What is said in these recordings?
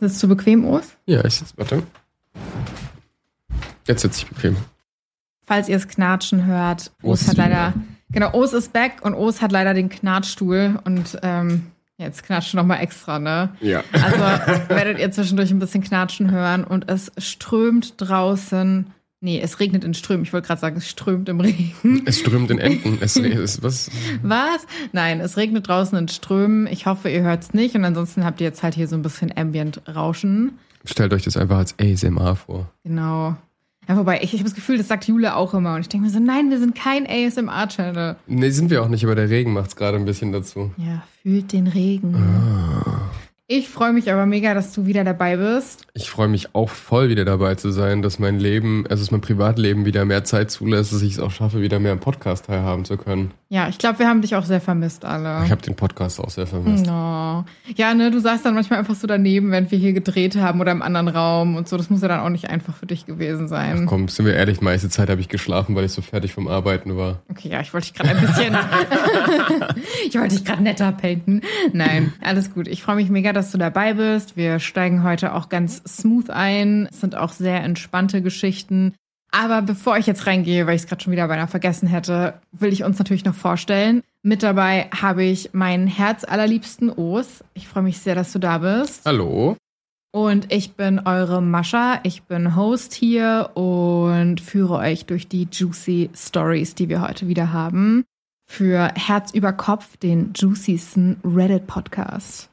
Sitzt du bequem, Urs? Ja, ich sitze, warte. Jetzt sitze ich bequem. Falls ihr es knatschen hört, Urs Urs ist hat leider, genau, Urs ist back und Urs hat leider den Knatschstuhl und ähm, jetzt knatscht noch mal extra, ne? Ja. Also werdet ihr zwischendurch ein bisschen knatschen hören und es strömt draußen. Nee, es regnet in Strömen. Ich wollte gerade sagen, es strömt im Regen. Es strömt in Enten. Es ist was? Was? Nein, es regnet draußen in Strömen. Ich hoffe, ihr hört es nicht. Und ansonsten habt ihr jetzt halt hier so ein bisschen Ambient-Rauschen. Stellt euch das einfach als ASMR vor. Genau. Ja, wobei, ich, ich habe das Gefühl, das sagt Jule auch immer. Und ich denke mir so, nein, wir sind kein ASMR-Channel. Nee, sind wir auch nicht, aber der Regen macht es gerade ein bisschen dazu. Ja, fühlt den Regen. Ah. Ich freue mich aber mega, dass du wieder dabei bist. Ich freue mich auch voll wieder dabei zu sein, dass mein Leben, also dass mein Privatleben wieder mehr Zeit zulässt, dass ich es auch schaffe, wieder mehr am Podcast teilhaben zu können. Ja, ich glaube, wir haben dich auch sehr vermisst, alle. Ich habe den Podcast auch sehr vermisst. No. Ja, ne, du saßt dann manchmal einfach so daneben, während wir hier gedreht haben oder im anderen Raum und so. Das muss ja dann auch nicht einfach für dich gewesen sein. Komm, sind wir ehrlich, meiste Zeit habe ich geschlafen, weil ich so fertig vom Arbeiten war. Okay, ja, ich wollte dich gerade ein bisschen. ich wollte dich gerade netter painten. Nein, alles gut. Ich freue mich mega, dass du dabei bist. Wir steigen heute auch ganz smooth ein. Es sind auch sehr entspannte Geschichten. Aber bevor ich jetzt reingehe, weil ich es gerade schon wieder beinahe vergessen hätte, will ich uns natürlich noch vorstellen. Mit dabei habe ich meinen herzallerliebsten Os. Ich freue mich sehr, dass du da bist. Hallo? Und ich bin eure Mascha, ich bin Host hier und führe euch durch die juicy Stories, die wir heute wieder haben. Für Herz über Kopf, den juiciesten Reddit-Podcast.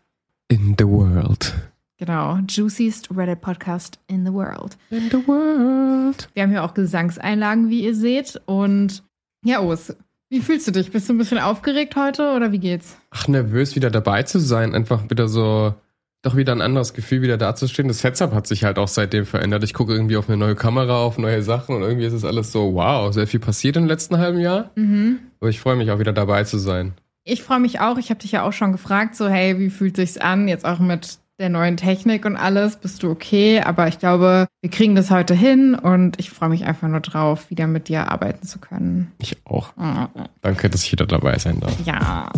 In the world. Genau, juiciest Reddit-Podcast in the world. In the world. Wir haben hier auch Gesangseinlagen, wie ihr seht. Und ja, Os, wie fühlst du dich? Bist du ein bisschen aufgeregt heute oder wie geht's? Ach, nervös wieder dabei zu sein, einfach wieder so, doch wieder ein anderes Gefühl, wieder dazustehen. Das Setup hat sich halt auch seitdem verändert. Ich gucke irgendwie auf eine neue Kamera, auf neue Sachen und irgendwie ist es alles so, wow, sehr viel passiert im letzten halben Jahr. Mhm. Aber ich freue mich auch wieder dabei zu sein. Ich freue mich auch. Ich habe dich ja auch schon gefragt, so hey, wie fühlt sich's an? Jetzt auch mit der neuen Technik und alles. Bist du okay? Aber ich glaube, wir kriegen das heute hin und ich freue mich einfach nur drauf, wieder mit dir arbeiten zu können. Ich auch. Mm, Danke, dass ich wieder dabei sein darf. Ja.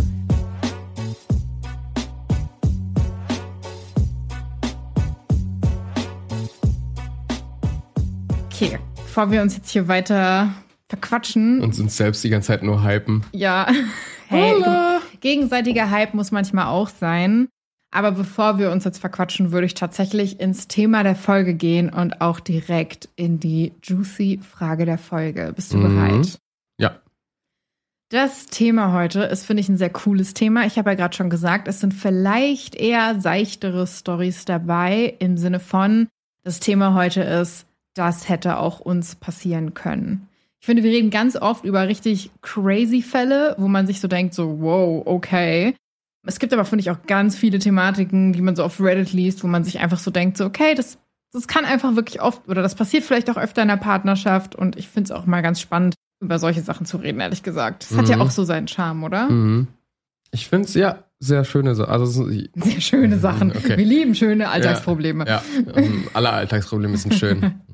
Okay, bevor wir uns jetzt hier weiter verquatschen. Und uns selbst die ganze Zeit nur hypen. Ja, hey, gegenseitiger Hype muss manchmal auch sein. Aber bevor wir uns jetzt verquatschen, würde ich tatsächlich ins Thema der Folge gehen und auch direkt in die juicy Frage der Folge. Bist du Mhm. bereit? Ja. Das Thema heute ist, finde ich, ein sehr cooles Thema. Ich habe ja gerade schon gesagt, es sind vielleicht eher seichtere Stories dabei im Sinne von, das Thema heute ist, das hätte auch uns passieren können. Ich finde, wir reden ganz oft über richtig crazy Fälle, wo man sich so denkt, so, wow, okay. Es gibt aber, finde ich, auch ganz viele Thematiken, die man so auf Reddit liest, wo man sich einfach so denkt, so, okay, das, das kann einfach wirklich oft, oder das passiert vielleicht auch öfter in der Partnerschaft und ich finde es auch mal ganz spannend, über solche Sachen zu reden, ehrlich gesagt. Das hat ja Mhm. auch so seinen Charme, oder? Mhm. Ich finde es ja sehr schöne Sachen. Also, so- Sehr schöne Sachen. Okay. Wir lieben schöne Alltagsprobleme. Ja, ähm, alle Alltagsprobleme sind schön.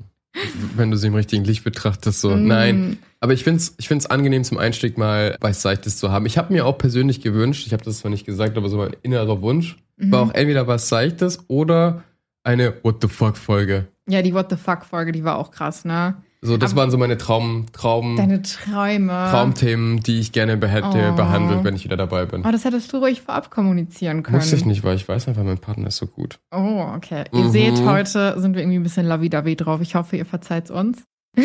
wenn du sie im richtigen Licht betrachtest, so. Mm. Nein. Aber ich finde es ich find's angenehm zum Einstieg mal was Seichtes zu haben. Ich habe mir auch persönlich gewünscht, ich habe das zwar nicht gesagt, aber so mein innerer Wunsch, Mhm. war auch entweder was Seichtes oder eine What the fuck Folge. Ja, die What the fuck-Folge, die war auch krass, ne? So, das Aber- waren so meine Traum, Traum, Deine Träume. Traumthemen, die ich gerne hätte Oh. behandelt, wenn ich wieder dabei bin. Oh, das hättest du ruhig vorab kommunizieren können. Muss ich nicht, weil ich weiß einfach, mein Partner ist so gut. Oh, okay. Ihr Mhm. seht, heute sind wir irgendwie ein bisschen lovey-dovey drauf. Ich hoffe, ihr verzeiht uns.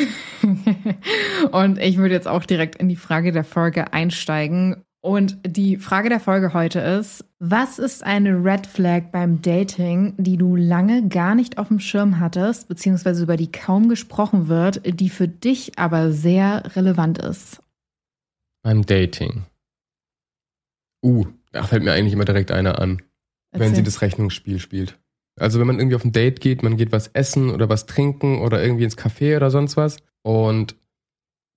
Und ich würde jetzt auch direkt in die Frage der Folge einsteigen. Und die Frage der Folge heute ist, was ist eine Red Flag beim Dating, die du lange gar nicht auf dem Schirm hattest, beziehungsweise über die kaum gesprochen wird, die für dich aber sehr relevant ist? Beim Dating. Uh, da fällt mir eigentlich immer direkt einer an. wenn Erzähl. sie das Rechnungsspiel spielt. Also wenn man irgendwie auf ein Date geht, man geht was essen oder was trinken oder irgendwie ins Café oder sonst was und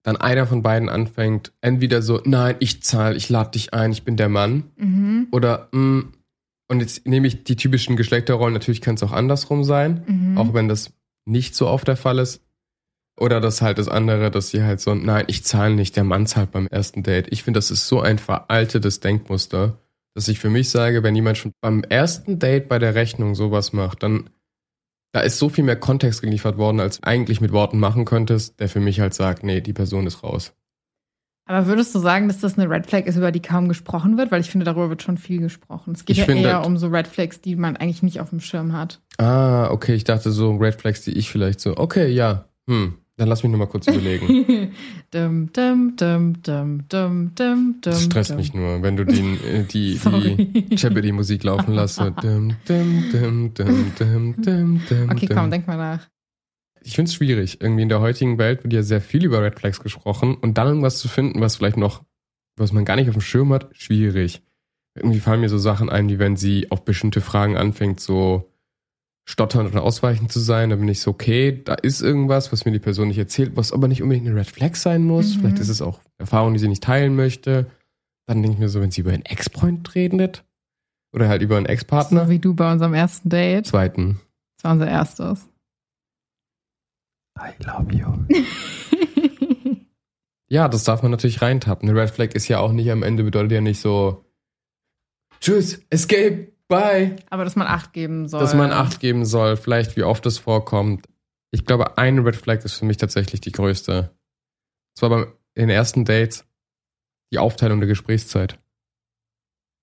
dann einer von beiden anfängt, entweder so, nein, ich zahle, ich lade dich ein, ich bin der Mann Mhm. oder mm, und jetzt nehme ich die typischen Geschlechterrollen, natürlich kann es auch andersrum sein, Mhm. auch wenn das nicht so oft der Fall ist. Oder das halt das andere, dass sie halt so, nein, ich zahle nicht, der Mann zahlt beim ersten Date. Ich finde, das ist so ein veraltetes Denkmuster. dass ich für mich sage, wenn jemand schon beim ersten Date bei der Rechnung sowas macht, dann da ist so viel mehr Kontext geliefert worden, als eigentlich mit Worten machen könntest, der für mich halt sagt, nee, die Person ist raus. Aber würdest du sagen, dass das eine Red Flag ist, über die kaum gesprochen wird? Weil ich finde, darüber wird schon viel gesprochen. Es geht Ich ja finde- eher um so Red Flags, die man eigentlich nicht auf dem Schirm hat. Ah, okay, ich dachte so Red Flags, die ich vielleicht so, okay, ja, hm, dann lass mich nochmal kurz überlegen. dum, dum, dum, dum, dum, dum, Das stresst mich nur, wenn du die, äh, die, die Jeopardy-Musik laufen lässt. So. Dum, dum, dum, dum, dum, dum, dum, Okay, komm, denk mal nach. Ich finde es schwierig. Irgendwie in der heutigen Welt wird ja sehr viel über Red Flags gesprochen und dann irgendwas zu finden, was vielleicht noch, was man gar nicht auf dem Schirm hat, schwierig. Irgendwie fallen mir so Sachen ein, wie wenn sie auf bestimmte Fragen anfängt, so stottern oder ausweichend zu sein. Da bin ich so, okay, da ist irgendwas, was mir die Person nicht erzählt, was aber nicht unbedingt eine Red Flag sein muss. Mhm. Vielleicht ist es auch Erfahrung, die sie nicht teilen möchte. Dann denke ich mir so, wenn sie über einen Ex-Freund redet oder halt über einen Ex-Partner. So wie du bei unserem ersten Date. Zweiten. Das war unser erstes. I love you. Ja, das darf man natürlich reintappen. Eine Red Flag ist ja auch nicht am Ende, bedeutet ja nicht so, tschüss, escape, bye. Aber dass man Acht geben soll. Dass man Acht geben soll, vielleicht wie oft es vorkommt. Ich glaube, eine Red Flag ist für mich tatsächlich die größte. Zwar beim in den ersten Dates die Aufteilung der Gesprächszeit.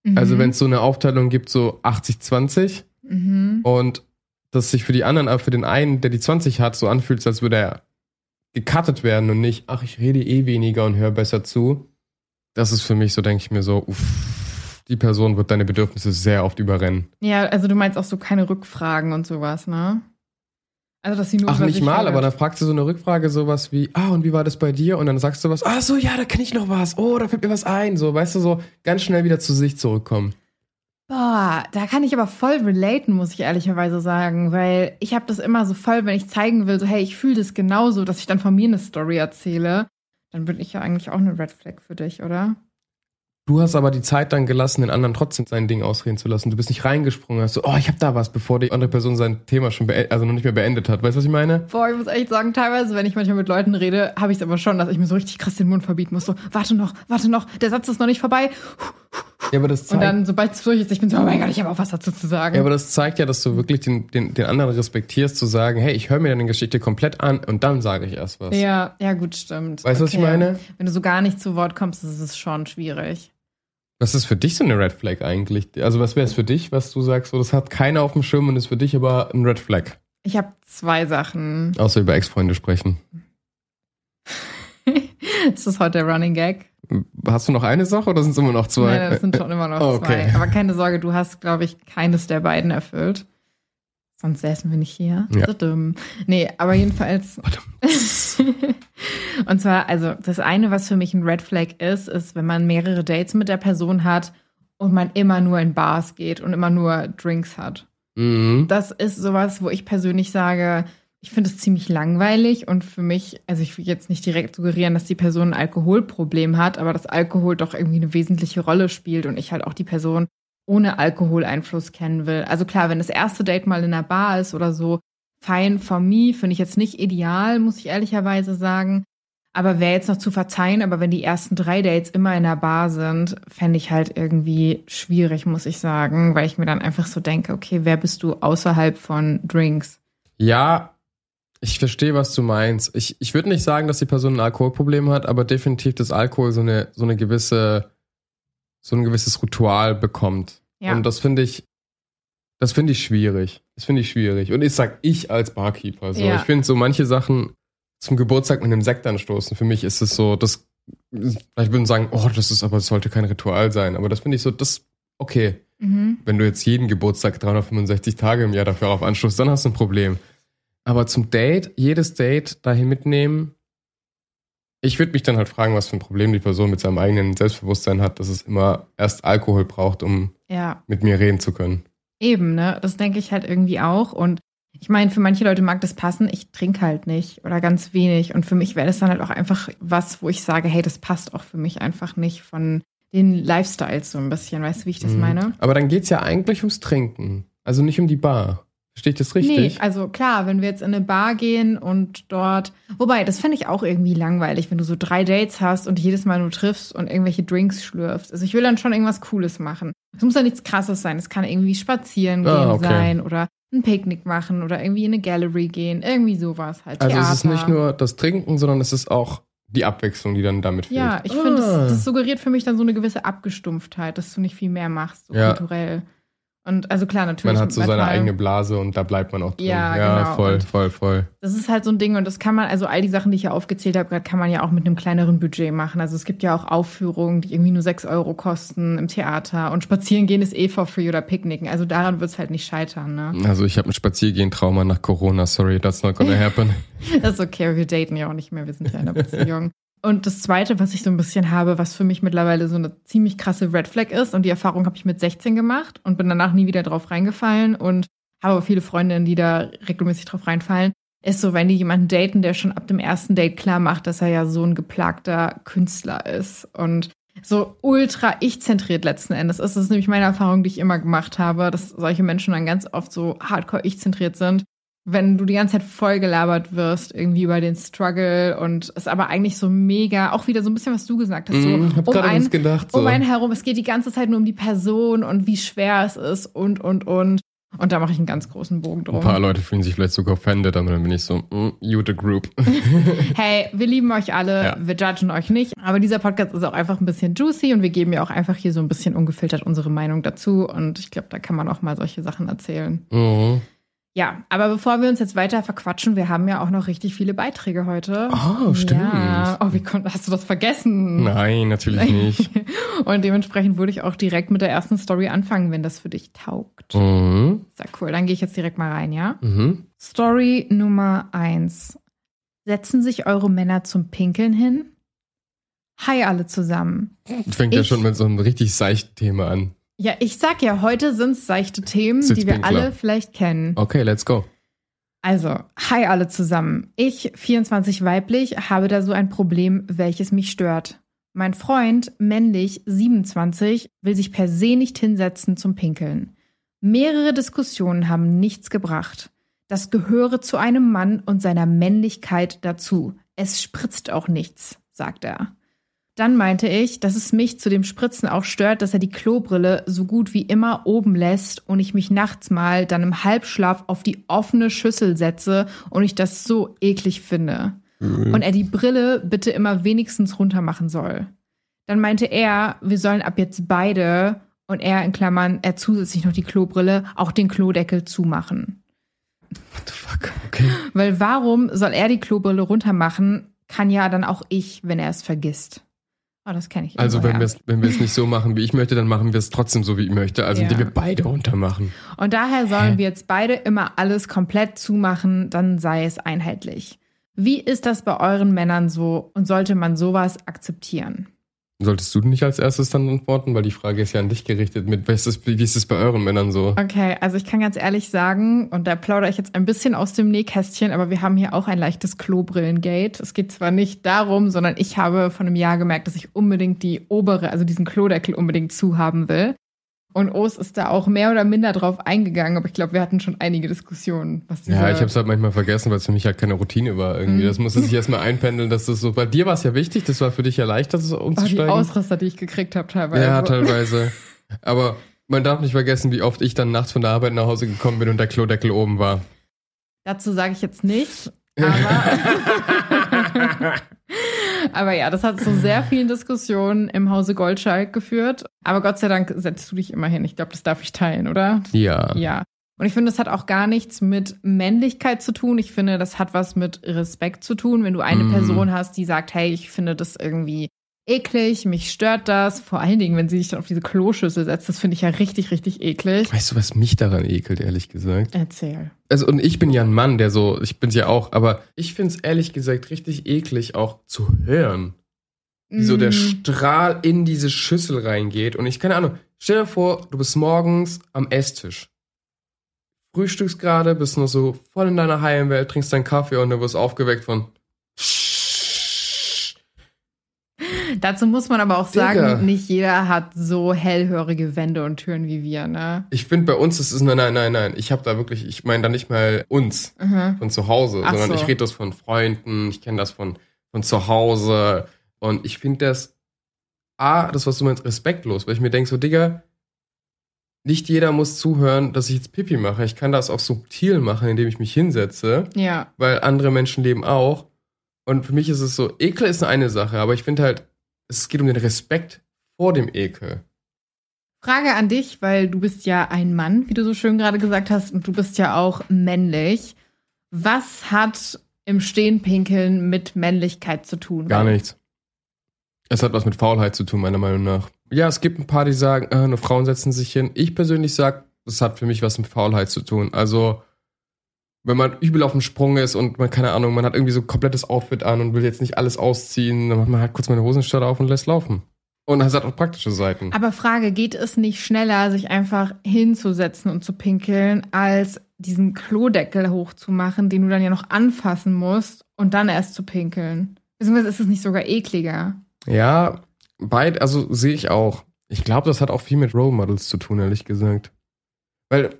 Mhm. Also wenn es so eine Aufteilung gibt, so 80-20 Mhm. und das sich für die anderen, aber für den einen, der die 20 hat, so anfühlt, als würde er gecuttet werden und nicht, ach, ich rede eh weniger und höre besser zu. Das ist für mich so, denke ich mir so, uff, die Person wird deine Bedürfnisse sehr oft überrennen. Ja, also du meinst auch so keine Rückfragen und sowas, ne? Also, dass sie nur Ach, nicht mal, redet. aber dann fragst du so eine Rückfrage, sowas wie, ah, und wie war das bei dir? Und dann sagst du was, ah, so, ja, da kenne ich noch was. Oh, da fällt mir was ein. So, weißt du, so ganz schnell wieder zu sich zurückkommen. Boah, da kann ich aber voll relaten, muss ich ehrlicherweise sagen, weil ich habe das immer so voll, wenn ich zeigen will, so hey, ich fühle das genauso, dass ich dann von mir eine Story erzähle, dann bin ich ja eigentlich auch eine Red Flag für dich, oder? Du hast aber die Zeit dann gelassen, den anderen trotzdem sein Ding ausreden zu lassen. Du bist nicht reingesprungen, hast so, oh, ich habe da was, bevor die andere Person sein Thema schon also noch nicht mehr beendet hat. Weißt du, was ich meine? Boah, ich muss echt sagen, teilweise, wenn ich manchmal mit Leuten rede, habe ich es aber schon, dass ich mir so richtig krass den Mund verbieten muss. So, warte noch, warte noch, der Satz ist noch nicht vorbei. Ja, aber das Und dann, sobald es durch ist, ich bin so, oh mein Gott, ich habe auch was dazu zu sagen. ja, aber das zeigt ja, dass du wirklich den, den, den anderen respektierst, zu sagen, hey, ich höre mir deine Geschichte komplett an und dann sage ich erst was. ja, ja, gut, stimmt. Weißt du, was ich meine? Wenn du so gar nicht zu Wort kommst, ist es schon schwierig. Was ist für dich so eine Red Flag eigentlich? Also was wäre es für dich, was du sagst, so das hat keiner auf dem Schirm und ist für dich aber ein Red Flag? Ich habe zwei Sachen. Außer über Ex-Freunde sprechen. ist das heute der Running Gag? Hast du noch eine Sache oder sind es immer noch zwei? Nein, das sind schon immer noch Oh, okay. zwei. Aber keine Sorge, du hast, glaube ich, keines der beiden erfüllt. Sonst säßen wir nicht hier. Ja. So dumm. Nee, aber jedenfalls. Und zwar, also das eine, was für mich ein Red Flag ist, ist, wenn man mehrere Dates mit der Person hat und man immer nur in Bars geht und immer nur Drinks hat. Mhm. Das ist sowas, wo ich persönlich sage, ich finde es ziemlich langweilig und für mich, also ich will jetzt nicht direkt suggerieren, dass die Person ein Alkoholproblem hat, aber dass Alkohol doch irgendwie eine wesentliche Rolle spielt und ich halt auch die Person ohne Alkoholeinfluss kennen will. Also klar, wenn das erste Date mal in einer Bar ist oder so, fein for me, finde ich jetzt nicht ideal, muss ich ehrlicherweise sagen. Aber wäre jetzt noch zu verzeihen, aber wenn die ersten drei Dates immer in der Bar sind, fände ich halt irgendwie schwierig, muss ich sagen, weil ich mir dann einfach so denke, okay, wer bist du außerhalb von Drinks? Ja, ich verstehe, was du meinst. Ich, ich würde nicht sagen, dass die Person ein Alkoholproblem hat, aber definitiv, dass Alkohol so eine, so eine gewisse, so ein gewisses Ritual bekommt. Ja. Und das finde ich, das finde ich schwierig. Das finde ich schwierig. Und ich sag ich als Barkeeper. So. Ja. Ich finde so manche Sachen zum Geburtstag mit einem Sekt anstoßen. Für mich ist es so, das, vielleicht würden sagen, oh, das ist aber, das sollte kein Ritual sein. Aber das finde ich so, das, okay. Mhm. Wenn du jetzt jeden Geburtstag 365 Tage im Jahr dafür auf anstoßt, dann hast du ein Problem. Aber zum Date, jedes Date dahin mitnehmen, ich würde mich dann halt fragen, was für ein Problem die Person mit seinem eigenen Selbstbewusstsein hat, dass es immer erst Alkohol braucht, um Ja, mit mir reden zu können. eben, ne? Das denke ich halt irgendwie auch. Und ich meine, für manche Leute mag das passen. Ich trinke halt nicht oder ganz wenig. Und für mich wäre das dann halt auch einfach was, wo ich sage, hey, das passt auch für mich einfach nicht von den Lifestyles so ein bisschen. Weißt du, wie ich das Mhm. meine? Aber dann geht's ja eigentlich ums Trinken. Also nicht um die Bar. Verstehe ich das richtig? Nee, also klar, wenn wir jetzt in eine Bar gehen und dort. Wobei, das fände ich auch irgendwie langweilig, wenn du so drei Dates hast und jedes Mal nur triffst und irgendwelche Drinks schlürfst. Also ich will dann schon irgendwas Cooles machen. Es muss ja nichts krasses sein. Es kann irgendwie spazieren gehen Ah, okay. sein oder ein Picknick machen oder irgendwie in eine Gallery gehen. Irgendwie sowas halt. Also Theater. es ist nicht nur das Trinken, sondern es ist auch die Abwechslung, die dann damit fehlt. Ja, ich finde, Ah. das, das suggeriert für mich dann so eine gewisse Abgestumpftheit, dass du nicht viel mehr machst, so Ja. kulturell. Und also klar, natürlich. Man hat so seine eigene Blase und da bleibt man auch drin. Ja, ja genau. voll, Und- voll, voll. Das ist halt so ein Ding und das kann man, also all die Sachen, die ich hier aufgezählt habe, gerade kann man ja auch mit einem kleineren Budget machen. Also es gibt ja auch Aufführungen, die irgendwie nur 6 Euro kosten im Theater und spazieren gehen ist eh for free oder Picknicken. Also daran wird es halt nicht scheitern, ne? Also ich habe ein Spaziergehen-Trauma nach Corona. Sorry, that's not gonna happen. Das ist okay, wir daten ja auch nicht mehr, wir sind ja in einer Beziehung. Und das Zweite, was ich so ein bisschen habe, was für mich mittlerweile so eine ziemlich krasse Red Flag ist, und die Erfahrung habe ich mit 16 gemacht und bin danach nie wieder drauf reingefallen und habe viele Freundinnen, die da regelmäßig drauf reinfallen, ist so, wenn die jemanden daten, der schon ab dem ersten Date klar macht, dass er ja so ein geplagter Künstler ist und so ultra ich-zentriert letzten Endes ist. Das ist nämlich meine Erfahrung, die ich immer gemacht habe, dass solche Menschen dann ganz oft so hardcore ich-zentriert sind wenn du die ganze Zeit voll gelabert wirst, irgendwie über den Struggle und es aber eigentlich so mega, auch wieder so ein bisschen, was du gesagt hast, so Mm, hab um, einen, gedacht. So. um einen herum, es geht die ganze Zeit nur um die Person und wie schwer es ist und, und, und. Und da mache ich einen ganz großen Bogen Ein drum. paar Leute fühlen sich vielleicht sogar offended, aber dann bin ich so, mm, you the group. Hey, wir lieben euch alle, Ja. wir judgen euch nicht, aber dieser Podcast ist auch einfach ein bisschen juicy und wir geben ja auch einfach hier so ein bisschen ungefiltert unsere Meinung dazu und ich glaube, da kann man auch mal solche Sachen erzählen. Mhm. Ja, aber bevor wir uns jetzt weiter verquatschen, wir haben ja auch noch richtig viele Beiträge heute. Oh, stimmt. Ja. Oh, wie kon- hast du das vergessen? Nein, natürlich nicht. Und dementsprechend würde ich auch direkt mit der ersten Story anfangen, wenn das für dich taugt. Mhm. Sehr cool. Dann gehe ich jetzt direkt mal rein, ja? Mhm. Story Nummer eins. Setzen sich eure Männer zum Pinkeln hin? Hi alle zusammen. Fängt ja Ich- schon mit so einem richtig seichten Thema an. Ja, ich sag ja, heute sind's seichte Themen, die wir alle vielleicht kennen. Okay, let's go. Also, hi alle zusammen. Ich, 24 weiblich, habe da so ein Problem, welches mich stört. Mein Freund, männlich, 27, will sich per se nicht hinsetzen zum Pinkeln. Mehrere Diskussionen haben nichts gebracht. Das gehöre zu einem Mann und seiner Männlichkeit dazu. Es spritzt auch nichts, sagt er. Dann meinte ich, dass es mich zu dem Spritzen auch stört, dass er die Klobrille so gut wie immer oben lässt und ich mich nachts mal dann im Halbschlaf auf die offene Schüssel setze und ich das so eklig finde. Und er die Brille bitte immer wenigstens runter machen soll. Dann meinte er, wir sollen ab jetzt beide und er in Klammern, er zusätzlich noch die Klobrille, auch den Klodeckel zumachen. What the fuck? Okay. Weil warum soll er die Klobrille runter machen, kann ja dann auch ich, wenn er es vergisst. Oh, das kenne ich. Also wenn irgendwoher. wir es wenn wir es nicht so machen, wie ich möchte, dann machen wir es trotzdem so, wie ich möchte. Also Ja. indem wir beide runter machen. Und daher sollen Hä? wir jetzt beide immer alles komplett zumachen, dann sei es einheitlich. Wie ist das bei euren Männern so und sollte man sowas akzeptieren? Solltest du nicht als erstes dann antworten, weil die Frage ist ja an dich gerichtet. Mit wie ist es, wie ist es bei euren Männern so? Okay, also ich kann ganz ehrlich sagen, und da plaudere ich jetzt ein bisschen aus dem Nähkästchen, aber wir haben hier auch ein leichtes Klobrillengate. Es geht zwar nicht darum, sondern ich habe von einem Jahr gemerkt, dass ich unbedingt die obere, also diesen Klodeckel unbedingt zu haben will. Und Os ist da auch mehr oder minder drauf eingegangen, aber ich glaube, wir hatten schon einige Diskussionen. Was Ja, ich habe es halt manchmal vergessen, weil es für mich halt keine Routine war irgendwie. Mhm. Das musste sich erstmal einpendeln, dass das so. Bei dir war es ja wichtig, das war für dich ja leicht, dass es Oh, die umzusteigen. Ausraster, die ich gekriegt habe teilweise. ja, teilweise. Aber man darf nicht vergessen, wie oft ich dann nachts von der Arbeit nach Hause gekommen bin und der Klodeckel oben war. Dazu sage ich jetzt nichts. Aber, aber ja, das hat zu sehr vielen Diskussionen im Hause Goldschalk geführt. Aber Gott sei Dank setzt du dich immer hin. Ich glaube, das darf ich teilen, oder? Ja. Ja. Und ich finde, das hat auch gar nichts mit Männlichkeit zu tun. Ich finde, das hat was mit Respekt zu tun. Wenn du eine Mhm. Person hast, die sagt, hey, ich finde das irgendwie eklig, mich stört das. Vor allen Dingen, wenn sie sich dann auf diese Kloschüssel setzt, das finde ich ja richtig, richtig eklig. Weißt du, was mich daran ekelt, ehrlich gesagt? Erzähl. Also, und ich bin ja ein Mann, der so, ich bin's ja auch, aber ich find's ehrlich gesagt richtig eklig, auch zu hören. Wie so der Mm. Strahl in diese Schüssel reingeht. Und ich, keine Ahnung, stell dir vor, du bist morgens am Esstisch. Frühstückst gerade, bist noch so voll in deiner Heimwelt, trinkst deinen Kaffee und du wirst aufgeweckt von. Dazu muss man aber auch sagen, Digga. nicht jeder hat so hellhörige Wände und Türen wie wir, ne? Ich finde bei uns ist es, nein, nein, nein, nein. Ich habe da wirklich, ich meine da nicht mal uns Mhm. von zu Hause, Ach sondern so. ich rede das von Freunden, ich kenne das von, von zu Hause. Und ich finde das, A, das, was du meinst, respektlos, weil ich mir denke, so, Digga, nicht jeder muss zuhören, dass ich jetzt Pipi mache. Ich kann das auch subtil machen, indem ich mich hinsetze, Ja. weil andere Menschen leben auch. Und für mich ist es so, Ekel ist eine Sache, aber ich finde halt, es geht um den Respekt vor dem Ekel. Frage an dich, weil du bist ja ein Mann, wie du so schön gerade gesagt hast, und du bist ja auch männlich. Was hat im Stehen pinkeln mit Männlichkeit zu tun? Gar nichts. Es hat was mit Faulheit zu tun, meiner Meinung nach. Ja, es gibt ein paar, die sagen, äh, nur Frauen setzen sich hin. Ich persönlich sag, es hat für mich was mit Faulheit zu tun. Also, wenn man übel auf dem Sprung ist und man, keine Ahnung, man hat irgendwie so ein komplettes Outfit an und will jetzt nicht alles ausziehen, dann macht man halt kurz mal eine Hosenstadt auf und lässt laufen. Und das hat auch praktische Seiten. Aber Frage, geht es nicht schneller, sich einfach hinzusetzen und zu pinkeln, als diesen Klodeckel hochzumachen, den du dann ja noch anfassen musst und dann erst zu pinkeln? Beziehungsweise ist es nicht sogar ekliger? Ja, beid, also sehe ich auch. Ich glaube, das hat auch viel mit Role Models zu tun, ehrlich gesagt. Weil,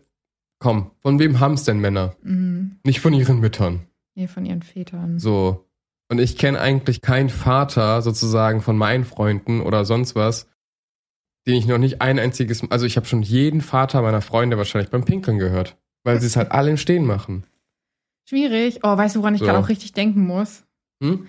komm, von wem haben es denn Männer? Mhm. Nicht von ihren Müttern. Nee, von ihren Vätern. So. Und ich kenne eigentlich keinen Vater sozusagen von meinen Freunden oder sonst was, den ich noch nicht ein einziges, also ich habe schon jeden Vater meiner Freunde wahrscheinlich beim Pinkeln gehört, weil sie es halt alle im Stehen machen. Schwierig. Oh, weißt du, woran ich So. gerade auch richtig denken muss? Hm?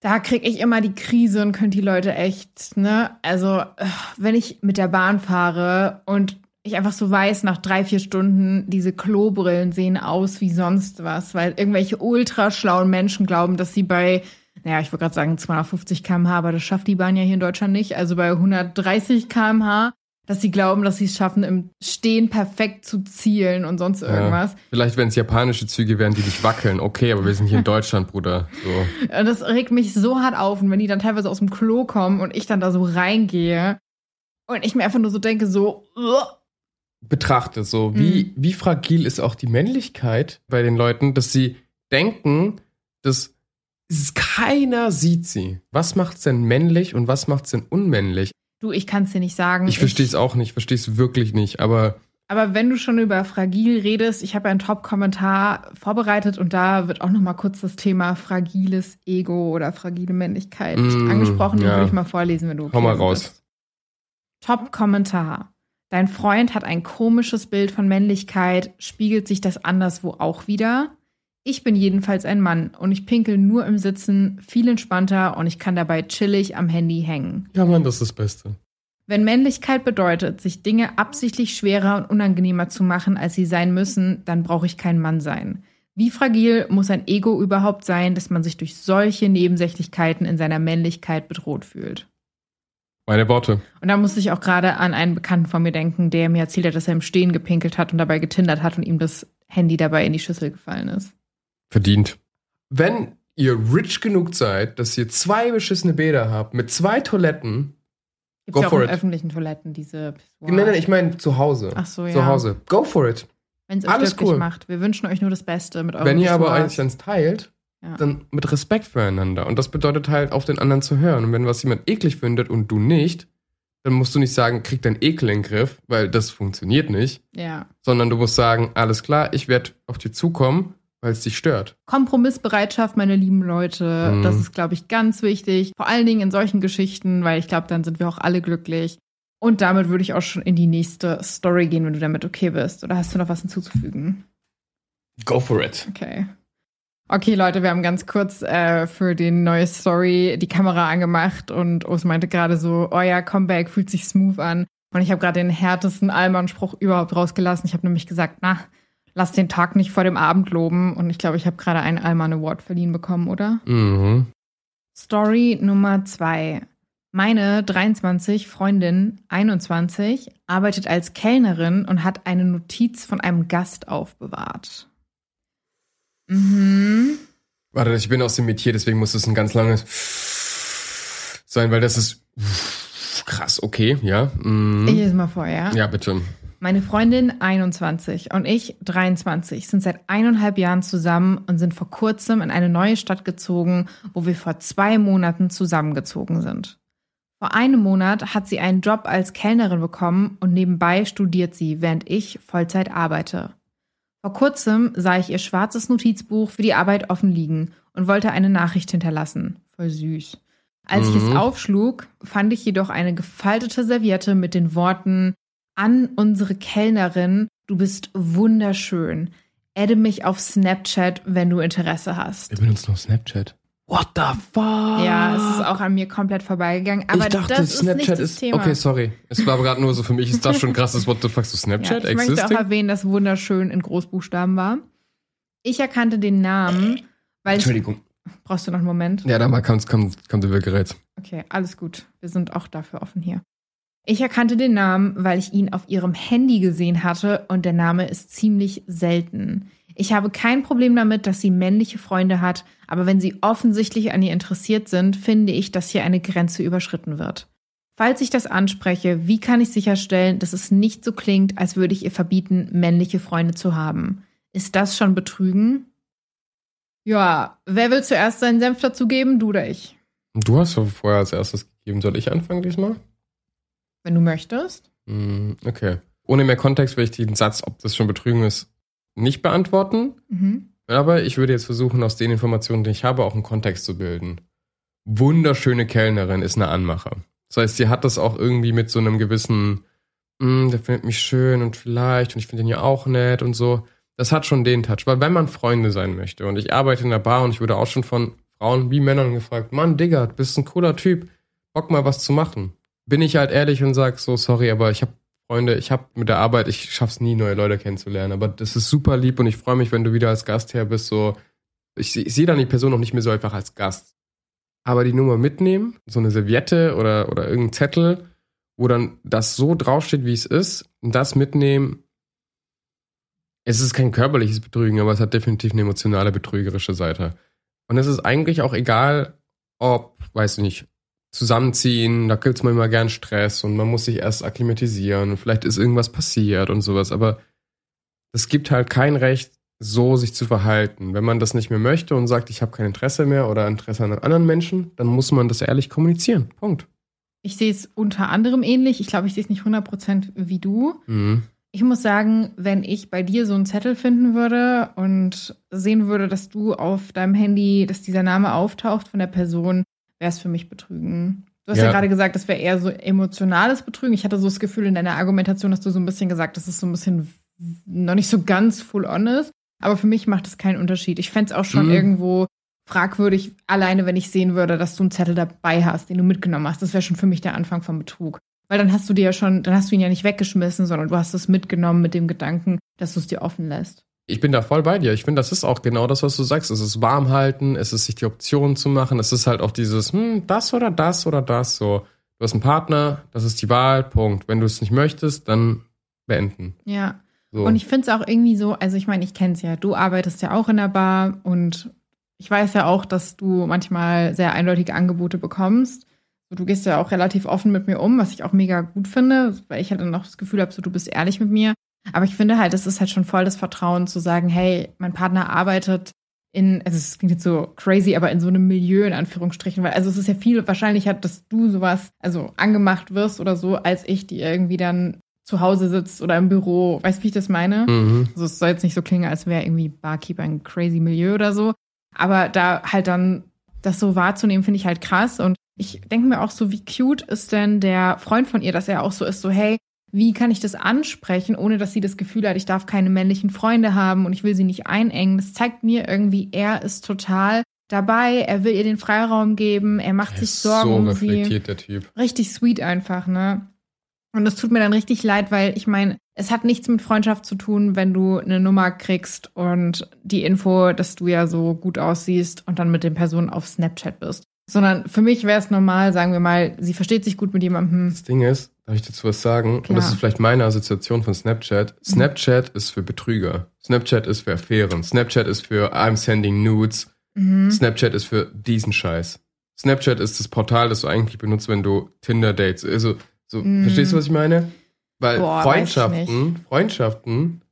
Da krieg ich immer die Krise und könnt die Leute echt, ne? Also, äh, wenn ich mit der Bahn fahre und ich einfach so weiß, nach drei, vier Stunden, diese Klobrillen sehen aus wie sonst was, weil irgendwelche ultra schlauen Menschen glauben, dass sie bei, naja, ich würde gerade sagen 250 km/h, aber das schafft die Bahn ja hier in Deutschland nicht, also bei 130 km/h, dass sie glauben, dass sie es schaffen, im Stehen perfekt zu zielen und sonst irgendwas. Ja. Vielleicht, wenn es japanische Züge wären, die nicht wackeln. Okay, aber wir sind hier in Deutschland, Bruder. So. Das regt mich so hart auf. Und wenn die dann teilweise aus dem Klo kommen und ich dann da so reingehe und ich mir einfach nur so denke, so, "Ugh." betrachtet, so wie, wie fragil ist auch die Männlichkeit bei den Leuten, dass sie denken, dass es keiner sieht sie. Was macht's denn männlich und was macht's denn unmännlich? du, ich kann es dir nicht sagen. Ich verstehe es auch nicht, ich verstehe es wirklich nicht, aber Aber wenn du schon über fragil redest, ich habe einen Top-Kommentar vorbereitet und da wird auch noch mal kurz das Thema fragiles Ego oder fragile Männlichkeit Mm, angesprochen. Den ja. würde ich mal vorlesen, wenn du Hau mal okay raus. Top-Kommentar. Dein Freund hat ein komisches Bild von Männlichkeit. Spiegelt sich das anderswo auch wieder? Ich bin jedenfalls ein Mann und ich pinkel nur im Sitzen, viel entspannter und ich kann dabei chillig am Handy hängen. ja, Mann, das ist das Beste. Wenn Männlichkeit bedeutet, sich Dinge absichtlich schwerer und unangenehmer zu machen, als sie sein müssen, dann brauche ich kein Mann sein. Wie fragil muss ein Ego überhaupt sein, dass man sich durch solche Nebensächlichkeiten in seiner Männlichkeit bedroht fühlt? Meine Worte. Und da musste ich auch gerade an einen Bekannten von mir denken, der mir erzählt hat, dass er im Stehen gepinkelt hat und dabei getindert hat und ihm das Handy dabei in die Schüssel gefallen ist. Verdient. Wenn ihr rich genug seid, dass ihr zwei beschissene Bäder habt mit zwei Toiletten, Gibt Go ja auch for in it. öffentlichen Toiletten diese nein, nein, ich meine zu Hause. Ach so, ja. Zu Hause. Go for it. Wenn es euch Alles glücklich cool. macht. Wir wünschen euch nur das Beste mit eurem Wenn ihr aber eins teilt, Ja. dann mit Respekt füreinander. Und das bedeutet halt, auf den anderen zu hören. Und wenn was jemand eklig findet und du nicht, dann musst du nicht sagen, krieg deinen Ekel in den Griff, weil das funktioniert nicht. ja. Sondern du musst sagen, alles klar, ich werde auf dich zukommen, weil es dich stört. Kompromissbereitschaft, meine lieben Leute, Mhm. das ist, glaube ich, ganz wichtig. Vor allen Dingen in solchen Geschichten, weil ich glaube, dann sind wir auch alle glücklich. Und damit würde ich auch schon in die nächste Story gehen, wenn du damit okay bist. Oder hast du noch was hinzuzufügen? Go for it. Okay. Okay, Leute, wir haben ganz kurz äh, für die neue Story die Kamera angemacht und Os meinte gerade so, oh ja, Comeback fühlt sich smooth an. Und ich habe gerade den härtesten Allmann-Spruch überhaupt rausgelassen. Ich habe nämlich gesagt, na, lass den Tag nicht vor dem Abend loben. Und ich glaube, ich habe gerade einen Allmann Award verliehen bekommen, oder? Mhm. Story Nummer zwei. Meine 23 Freundin 21 arbeitet als Kellnerin und hat eine Notiz von einem Gast aufbewahrt. Mhm. Warte, ich bin aus dem Metier, deswegen muss es ein ganz langes sein, weil das ist krass, okay, ja. Mhm. Ich lese mal vor, ja? Ja, bitte. Meine Freundin 21 und ich 23 sind seit eineinhalb Jahren zusammen und sind vor kurzem in eine neue Stadt gezogen, wo wir vor zwei Monaten zusammengezogen sind. Vor einem Monat hat sie einen Job als Kellnerin bekommen und nebenbei studiert sie, während ich Vollzeit arbeite. Vor kurzem sah ich ihr schwarzes Notizbuch für die Arbeit offen liegen und wollte eine Nachricht hinterlassen. Voll süß. Als ich es Mhm. aufschlug, fand ich jedoch eine gefaltete Serviette mit den Worten an unsere Kellnerin, du bist wunderschön. Adde mich auf Snapchat, wenn du Interesse hast. Wir benutzen noch Snapchat. What the fuck? Ja, es ist auch an mir komplett vorbeigegangen. Aber ich dachte, das Snapchat ist ist. Okay, sorry. Es war aber gerade nur so für mich, ist das schon krass, das What the fuck, so Ja, Snapchat ich möchte auch existing? erwähnen, dass wunderschön in Großbuchstaben war. Ich erkannte den Namen, weil ich, Entschuldigung. brauchst du noch einen Moment? Ja, da mal kommt, kommt, kommt der Gerät. Okay, alles gut. Wir sind auch dafür offen hier. Ich erkannte den Namen, weil ich ihn auf ihrem Handy gesehen hatte und der Name ist ziemlich selten. Ich habe kein Problem damit, dass sie männliche Freunde hat, aber wenn sie offensichtlich an ihr interessiert sind, finde ich, dass hier eine Grenze überschritten wird. Falls ich das anspreche, wie kann ich sicherstellen, dass es nicht so klingt, als würde ich ihr verbieten, männliche Freunde zu haben? Ist das schon Betrügen? Ja, wer will zuerst seinen Senf dazugeben, du oder ich? Du hast doch vorher als erstes gegeben. Soll ich anfangen diesmal? Wenn du möchtest. Hm, okay. Ohne mehr Kontext will ich den Satz, ob das schon Betrügen ist, nicht beantworten. Mhm. Aber ich würde jetzt versuchen, aus den Informationen, die ich habe, auch einen Kontext zu bilden. Wunderschöne Kellnerin ist eine Anmacher. Das heißt, sie hat das auch irgendwie mit so einem gewissen, "Hm, der findet mich schön und vielleicht und ich finde ihn ja auch nett und so. Das hat schon den Touch. Weil wenn man Freunde sein möchte und ich arbeite in der Bar und ich wurde auch schon von Frauen wie Männern gefragt, Mann, Digga, du bist ein cooler Typ, Bock mal was zu machen. Bin ich halt ehrlich und sag so, sorry, aber ich habe Freunde, ich habe mit der Arbeit, ich schaff's nie, neue Leute kennenzulernen. Aber das ist super lieb und ich freue mich, wenn du wieder als Gast her bist. So, ich, ich sehe dann die Person noch nicht mehr so einfach als Gast. Aber die Nummer mitnehmen, so eine Serviette oder, oder irgendein Zettel, wo dann das so draufsteht, wie es ist, und das mitnehmen. Es ist kein körperliches Betrügen, aber es hat definitiv eine emotionale, betrügerische Seite. Und es ist eigentlich auch egal, ob, weiß ich nicht, zusammenziehen, da gibt's manchmal gern Stress und man muss sich erst akklimatisieren und vielleicht ist irgendwas passiert und sowas, aber es gibt halt kein Recht, so sich zu verhalten. Wenn man das nicht mehr möchte und sagt, ich habe kein Interesse mehr oder Interesse an anderen Menschen, dann muss man das ehrlich kommunizieren. Punkt. Ich sehe es unter anderem ähnlich. Ich glaube, ich sehe es nicht 100% wie du. Mhm. Ich muss sagen, wenn ich bei dir so einen Zettel finden würde und sehen würde, dass du auf deinem Handy, dass dieser Name auftaucht von der Person, wäre es für mich Betrügen. Du hast ja, Ja. gerade gesagt, das wäre eher so emotionales Betrügen. Ich hatte so das Gefühl in deiner Argumentation, dass du so ein bisschen gesagt, dass es so ein bisschen noch nicht so ganz full on ist. Aber für mich macht es keinen Unterschied. Ich fände es auch schon Mhm. irgendwo fragwürdig, alleine wenn ich sehen würde, dass du einen Zettel dabei hast, den du mitgenommen hast. Das wäre schon für mich der Anfang vom Betrug. Weil dann hast du dir ja schon, dann hast du ihn ja nicht weggeschmissen, sondern du hast es mitgenommen mit dem Gedanken, dass du es dir offen lässt. Ich bin da voll bei dir. Ich finde, das ist auch genau das, was du sagst. Es ist warm halten, es ist sich die Optionen zu machen. Es ist halt auch dieses, hm, das oder das oder das. So, du hast einen Partner, das ist die Wahl, Punkt. Wenn du es nicht möchtest, dann beenden. Ja. So. Und ich finde es auch irgendwie so, also ich meine, ich kenne es ja, du arbeitest ja auch in der Bar und ich weiß ja auch, dass du manchmal sehr eindeutige Angebote bekommst. Du gehst ja auch relativ offen mit mir um, was ich auch mega gut finde, weil ich halt dann auch das Gefühl habe, so du bist ehrlich mit mir. Aber ich finde halt, es ist halt schon voll das Vertrauen zu sagen, hey, mein Partner arbeitet in, also es klingt jetzt so crazy, aber in so einem Milieu in Anführungsstrichen, weil also es ist ja viel wahrscheinlicher, dass du sowas, also angemacht wirst oder so, als ich, die irgendwie dann zu Hause sitzt oder im Büro. Weißt du, wie ich das meine? mhm. Also es soll jetzt nicht so klingen, als wäre irgendwie Barkeeper ein crazy Milieu oder so. Aber da halt dann das so wahrzunehmen, finde ich halt krass. Und ich denke mir auch so, wie cute ist denn der Freund von ihr, dass er auch so ist, so, hey, wie kann ich das ansprechen, ohne dass sie das Gefühl hat, ich darf keine männlichen Freunde haben und ich will sie nicht einengen. Das zeigt mir irgendwie, er ist total dabei, er will ihr den Freiraum geben, er macht Er sich Sorgen so um sie reflektiert, der Typ. richtig sweet einfach, ne? Und es tut mir dann richtig leid, weil ich meine, es hat nichts mit Freundschaft zu tun, wenn du eine Nummer kriegst und die Info, dass du ja so gut aussiehst und dann mit den Personen auf Snapchat bist. Sondern für mich wäre es normal, sagen wir mal, sie versteht sich gut mit jemandem. Das Ding ist, darf ich dazu was sagen? Und Klar. das ist vielleicht meine Assoziation von Snapchat. Snapchat ist für Betrüger. Snapchat ist für Affären. Snapchat ist für I'm sending nudes. Mhm. Snapchat ist für diesen Scheiß. Snapchat ist das Portal, das du eigentlich benutzt, wenn du Tinder-Dates, also, so, Mhm. verstehst du, was ich meine? Weil Boah, Freundschaften, Freundschaften,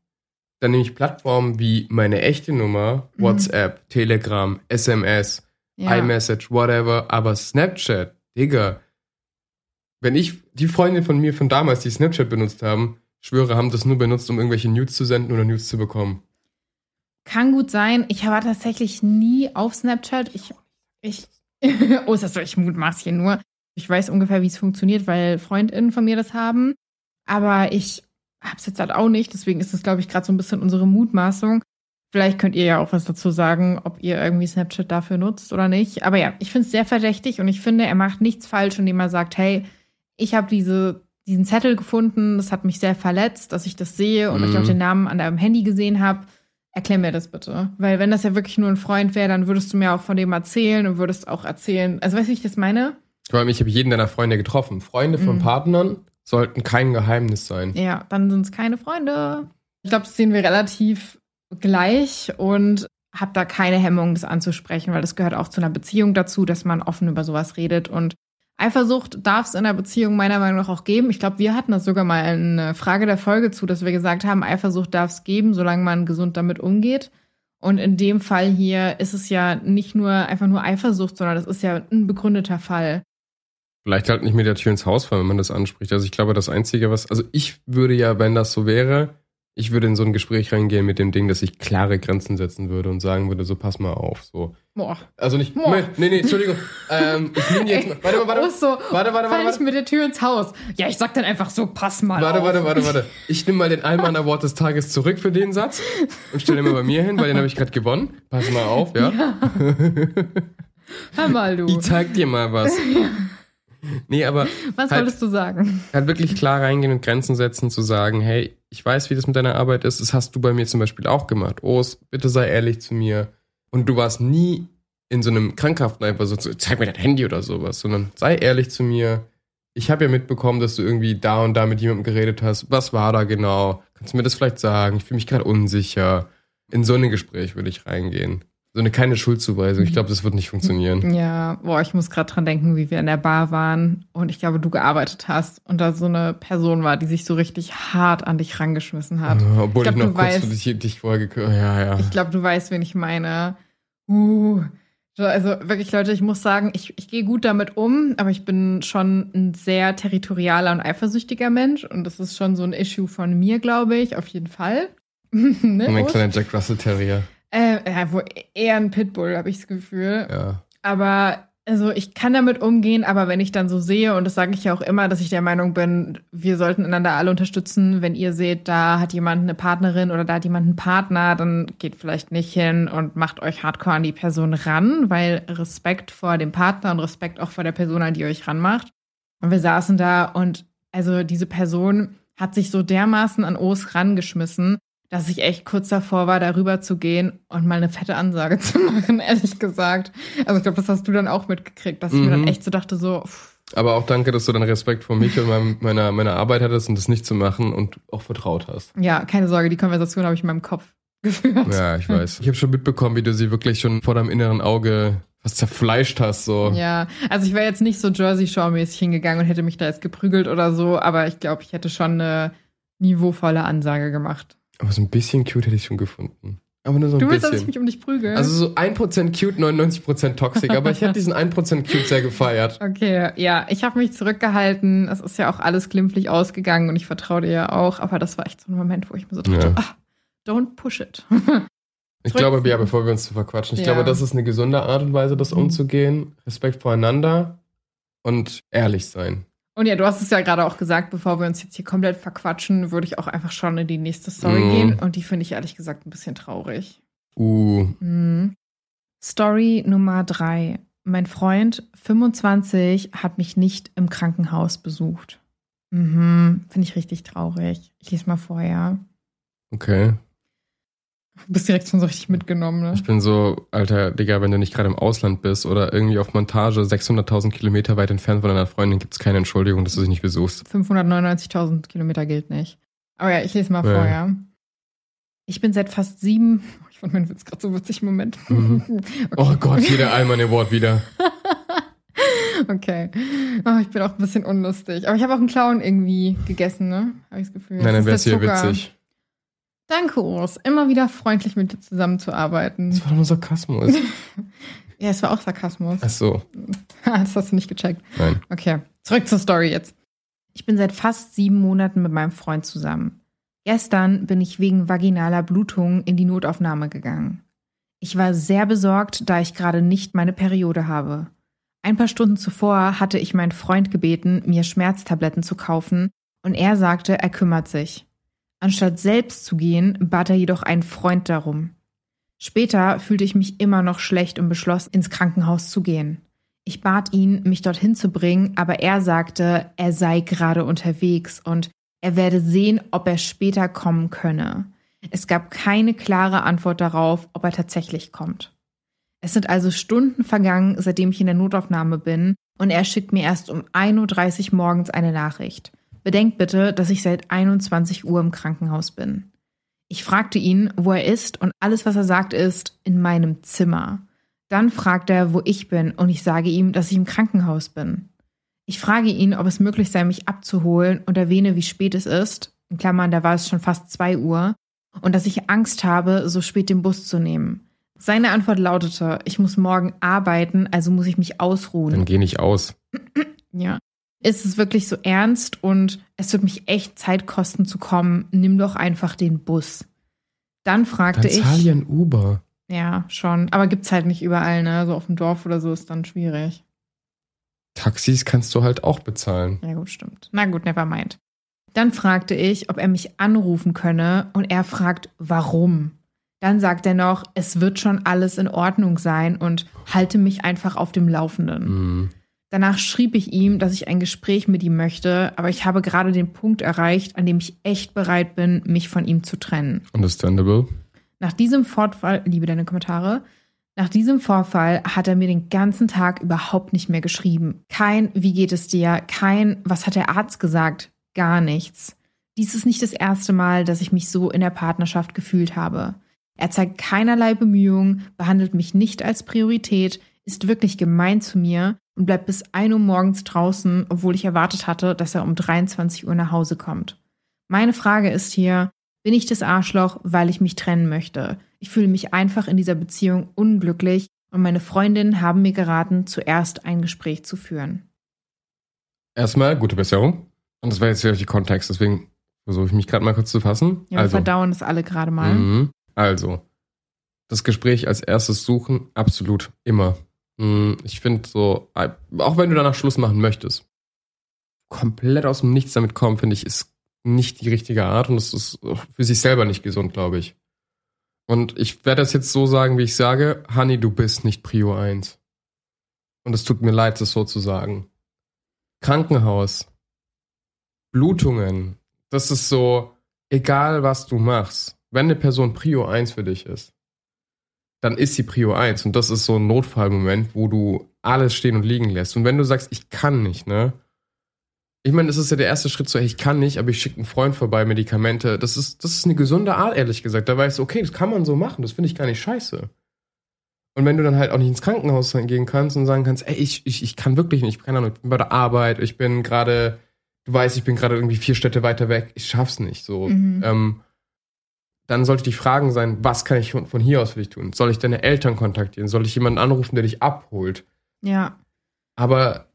dann nehme ich Plattformen wie meine echte Nummer, Mhm. WhatsApp, Telegram, SMS, Ja. iMessage, whatever, aber Snapchat, Digga. Wenn ich, die Freunde von mir von damals, die Snapchat benutzt haben, schwöre, haben das nur benutzt, um irgendwelche News zu senden oder News zu bekommen. Kann gut sein. Ich war tatsächlich nie auf Snapchat. Ich, ich, oh, ist das so, ich mutmaß hier nur. Ich weiß ungefähr, wie es funktioniert, weil FreundInnen von mir das haben. Aber ich hab's jetzt halt auch nicht. Deswegen ist das, glaube ich, gerade so ein bisschen unsere Mutmaßung. Vielleicht könnt ihr ja auch was dazu sagen, ob ihr irgendwie Snapchat dafür nutzt oder nicht. Aber ja, ich finde es sehr verdächtig und ich finde, er macht nichts falsch, indem er sagt, hey, ich habe diese, diesen Zettel gefunden, das hat mich sehr verletzt, dass ich das sehe und Mhm. ich auch den Namen an deinem Handy gesehen habe. Erklär mir das bitte. Weil wenn das ja wirklich nur ein Freund wäre, dann würdest du mir auch von dem erzählen und würdest auch erzählen. Also weißt du, wie ich das meine? Vor allem, ich habe jeden deiner Freunde getroffen. Freunde von Mhm. Partnern sollten kein Geheimnis sein. Ja, dann sind es keine Freunde. Ich glaube, das sehen wir relativ gleich und habe da keine Hemmung, das anzusprechen, weil das gehört auch zu einer Beziehung dazu, dass man offen über sowas redet. Und Eifersucht darf es in einer Beziehung meiner Meinung nach auch geben. Ich glaube, wir hatten das sogar mal eine Frage der Folge zu, dass wir gesagt haben, Eifersucht darf es geben, solange man gesund damit umgeht. Und in dem Fall hier ist es ja nicht nur einfach nur Eifersucht, sondern das ist ja ein begründeter Fall. Vielleicht halt nicht mit der Tür ins Haus fallen, wenn man das anspricht. Also ich glaube, das Einzige, was, also ich würde ja, wenn das so wäre, ich würde in so ein Gespräch reingehen mit dem Ding, dass ich klare Grenzen setzen würde und sagen würde, so pass mal auf, so. Boah. Also nicht, Boah. nee, nee, Entschuldigung, ähm, ich nehme jetzt mal, warte mal, warte, Oh, so, warte, warte, fall warte, ich mit der Tür ins Haus. Ja, ich sag dann einfach so, pass mal Warte, auf. warte, warte, warte. Ich nehme mal den Allmann Award des Tages zurück für den Satz und stelle ihn mal bei mir hin, weil den habe ich gerade gewonnen. Pass mal auf, ja. Hör mal, du. Ich zeig dir mal was. Nee, aber Was halt- wolltest du sagen? halt wirklich klar reingehen und Grenzen setzen, zu sagen, hey, ich weiß, wie das mit deiner Arbeit ist. Das hast du bei mir zum Beispiel auch gemacht. Os, bitte sei ehrlich zu mir. Und du warst nie in so einem krankhaften einfach so, zeig mir dein Handy oder sowas, sondern sei ehrlich zu mir. Ich habe ja mitbekommen, dass du irgendwie da und da mit jemandem geredet hast. Was war da genau? Kannst du mir das vielleicht sagen? Ich fühle mich gerade unsicher. In so ein Gespräch würde ich reingehen. So eine keine Schuldzuweisung. Ich glaube, das wird nicht funktionieren. Ja, boah, ich muss gerade dran denken, wie wir in der Bar waren und ich glaube, du gearbeitet hast und da so eine Person war, die sich so richtig hart an dich rangeschmissen hat. Obwohl ich, Ich glaub, noch du kurz weißt- für dich, dich vorher Ja, ja. Ich glaube, du weißt, wen ich meine. Uh. So, Also wirklich, Leute, ich muss sagen, ich, ich gehe gut damit um, aber ich bin schon ein sehr territorialer und eifersüchtiger Mensch und das ist schon so ein Issue von mir, glaube ich, auf jeden Fall. ne, mein kleiner Jack Russell Terrier. Äh, ja, wo eher ein Pitbull, habe ich das Gefühl. Ja. Aber also ich kann damit umgehen, aber wenn ich dann so sehe, und das sage ich ja auch immer, dass ich der Meinung bin, wir sollten einander alle unterstützen, wenn ihr seht, da hat jemand eine Partnerin oder da hat jemand einen Partner, dann geht vielleicht nicht hin und macht euch hardcore an die Person ran, weil Respekt vor dem Partner und Respekt auch vor der Person, an die ihr euch ranmacht. Und wir saßen da und also diese Person hat sich so dermaßen an Os rangeschmissen, dass ich echt kurz davor war, darüber zu gehen und mal eine fette Ansage zu machen, ehrlich gesagt. Also ich glaube, das hast du dann auch mitgekriegt, dass ich mir dann Mhm. echt so dachte, so, pff, Aber auch danke, dass du dann Respekt vor mich und meinem, meiner, meiner Arbeit hattest und das nicht zu machen und auch vertraut hast. ja, keine Sorge, die Konversation habe ich in meinem Kopf geführt. Ja, ich weiß. Ich habe schon mitbekommen, wie du sie wirklich schon vor deinem inneren Auge fast zerfleischt hast. So. Ja, also ich wäre jetzt nicht so Jersey Shore-mäßig hingegangen und hätte mich da jetzt geprügelt oder so, aber ich glaube, ich hätte schon eine niveauvolle Ansage gemacht. Aber so ein bisschen cute hätte ich schon gefunden. Aber nur so ein Du willst, dass ich bisschen. mich um dich prügel? Also so 1% cute, 99% toxic. Aber ich hätte diesen 1% cute sehr gefeiert. Okay, ja, ich habe mich zurückgehalten. Es ist ja auch alles glimpflich ausgegangen und ich vertraue dir ja auch. Aber das war echt so ein Moment, wo ich mir so dachte, Ja. ah, don't push it. Ich glaube, ja, bevor wir uns zu verquatschen, ich Ja. glaube, das ist eine gesunde Art und Weise, das Mhm. umzugehen. Respekt voreinander und ehrlich sein. Und ja, du hast es ja gerade auch gesagt, bevor wir uns jetzt hier komplett verquatschen, würde ich auch einfach schon in die nächste Story Mhm. gehen. Und die finde ich ehrlich gesagt ein bisschen traurig. Uh, Mhm. Story Nummer drei. Mein Freund 25 hat mich nicht im Krankenhaus besucht. Mhm, finde ich richtig traurig. Ich lese mal vorher. okay. Du bist direkt schon so richtig mitgenommen, ne? Ich bin so, alter Digga, wenn du nicht gerade im Ausland bist oder irgendwie auf Montage 600.000 Kilometer weit entfernt von deiner Freundin, gibt es keine Entschuldigung, dass du sie nicht besuchst. 599.000 Kilometer gilt nicht. Aber ja, ich lese mal Ja. vorher. Ich bin seit fast sieben. Ich fand meinen Witz gerade so witzig. Moment. Mhm. Oh Gott, jeder Allmann Award wieder. Okay. Oh, ich bin auch ein bisschen unlustig. Aber ich habe auch einen Clown irgendwie gegessen, ne? Habe ich das Gefühl. Nein, dann wär's der hier witzig. Danke, Urs. Immer wieder freundlich mit dir zusammenzuarbeiten. Das war doch nur Sarkasmus. Ja, es war auch Sarkasmus. Ach so, das hast du nicht gecheckt. nein. Okay, zurück zur Story jetzt. Ich bin seit fast sieben Monaten mit meinem Freund zusammen. Gestern bin ich wegen vaginaler Blutung in die Notaufnahme gegangen. Ich war sehr besorgt, da ich gerade nicht meine Periode habe. Ein paar Stunden zuvor hatte ich meinen Freund gebeten, mir Schmerztabletten zu kaufen Und er sagte, er kümmert sich. Anstatt selbst zu gehen, bat er jedoch einen Freund darum. Später fühlte ich mich immer noch schlecht und beschloss, ins Krankenhaus zu gehen. Ich bat ihn, mich dorthin zu bringen, aber er sagte, er sei gerade unterwegs und er werde sehen, ob er später kommen könne. Es gab keine klare Antwort darauf, ob er tatsächlich kommt. Es sind also Stunden vergangen, seitdem ich in der Notaufnahme bin, und er schickt mir erst um 1.30 Uhr morgens eine Nachricht. Bedenkt bitte, dass ich seit 21 Uhr im Krankenhaus bin. Ich fragte ihn, wo er ist, und alles, was er sagt, ist in meinem Zimmer. Dann fragt er, wo ich bin, und ich sage ihm, dass ich im Krankenhaus bin. Ich frage ihn, ob es möglich sei, mich abzuholen und erwähne, wie spät es ist. In Klammern, da war es schon fast zwei Uhr. Und dass ich Angst habe, so spät den Bus zu nehmen. Seine Antwort lautete, ich muss morgen arbeiten, also muss ich mich ausruhen. Dann geh nicht aus. ja. Ist es wirklich so ernst und es wird mich echt Zeit kosten zu kommen, nimm doch einfach den Bus. Dann fragte dann ich. ein Uber. Ja, schon. Aber gibt's halt nicht überall, ne? So auf dem Dorf oder so ist dann schwierig. Taxis kannst du halt auch bezahlen. Ja, gut, stimmt. Na gut, never mind. Dann fragte ich, ob er mich anrufen könne und er fragt, warum. Dann sagt er noch, es wird schon alles in Ordnung sein und halte mich einfach auf dem Laufenden. Mhm. Danach schrieb ich ihm, dass ich ein Gespräch mit ihm möchte, aber ich habe gerade den Punkt erreicht, an dem ich echt bereit bin, mich von ihm zu trennen. Understandable. Nach diesem Vorfall, liebe deine Kommentare, nach diesem Vorfall hat er mir den ganzen Tag überhaupt nicht mehr geschrieben. Kein, wie geht es dir? Kein, was hat der Arzt gesagt? Gar nichts. Dies ist nicht das erste Mal, dass ich mich so in der Partnerschaft gefühlt habe. Er zeigt keinerlei Bemühungen, behandelt mich nicht als Priorität, ist wirklich gemein zu mir und bleibt bis 1 Uhr morgens draußen, obwohl ich erwartet hatte, dass er um 23 Uhr nach Hause kommt. Meine Frage ist hier, bin ich das Arschloch, weil ich mich trennen möchte? Ich fühle mich einfach in dieser Beziehung unglücklich und meine Freundinnen haben mir geraten, zuerst ein Gespräch zu führen. Erstmal gute Besserung. Und das war jetzt die Kontext, deswegen versuche ich mich gerade mal kurz zu fassen. Ja, wir also, verdauen das alle gerade mal. Mhm. Also, das Gespräch als erstes suchen, absolut immer. Mhm, Ich finde so, äh, auch wenn du danach Schluss machen möchtest, komplett aus dem Nichts damit kommen, finde ich, ist nicht die richtige Art und es ist für sich selber nicht gesund, glaube ich. Und ich werde das jetzt so sagen, wie ich sage, Honey, du bist nicht Prio 1. Und es tut mir leid, das so zu sagen. Krankenhaus, Blutungen, das ist so, egal was du machst, wenn eine Person Prio 1 für dich ist, dann ist sie Prio 1 und das ist so ein Notfallmoment, wo du alles stehen und liegen lässt. Und wenn du sagst, ich kann nicht, ne? Ich meine, das ist ja der erste Schritt so, hey, ich kann nicht, aber ich schicke einen Freund vorbei, Medikamente. Das ist, das ist eine gesunde Art, ehrlich gesagt. Da weißt du, okay, das kann man so machen, das finde ich gar nicht scheiße. Und wenn du dann halt auch nicht ins Krankenhaus gehen kannst und sagen kannst, ey, ich, ich, ich kann wirklich nicht, keine Ahnung, ich bin bei der Arbeit, ich bin gerade, du weißt, ich bin gerade irgendwie vier Städte weiter weg, ich schaff's nicht, so. Mhm. Ähm, dann sollte die Fragen sein, was kann ich von, hier aus für dich tun? Soll ich deine Eltern kontaktieren? Soll ich jemanden anrufen, der dich abholt? Ja. Aber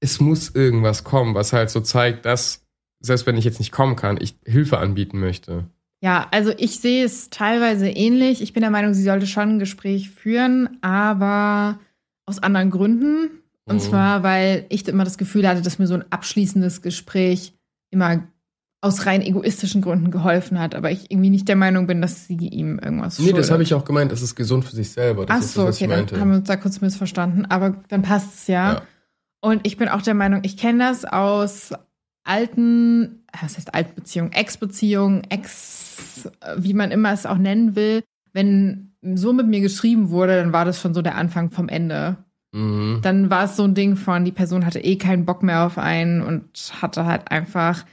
es muss irgendwas kommen, was halt so zeigt, dass, selbst wenn ich jetzt nicht kommen kann, ich Hilfe anbieten möchte. Ja, also ich sehe es teilweise ähnlich. Ich bin der Meinung, sie sollte schon ein Gespräch führen, aber aus anderen Gründen. Und Mhm. zwar, weil ich immer das Gefühl hatte, dass mir so ein abschließendes Gespräch immer aus rein egoistischen Gründen geholfen hat, aber ich irgendwie nicht der Meinung bin, dass sie ihm irgendwas Nee, das schuldet. habe ich auch gemeint, das ist gesund für sich selber. Das Ach ist so, das, okay, ich dann haben wir uns da kurz missverstanden, aber dann passt es ja. Ja. Und ich bin auch der Meinung, ich kenne das aus alten, was heißt Altbeziehungen, Ex-Beziehungen, Ex, wie man immer es auch nennen will. Wenn so mit mir geschrieben wurde, dann war das schon so der Anfang vom Ende. Mhm. Dann war es so ein Ding von, die Person hatte eh keinen Bock mehr auf einen und hatte halt einfach,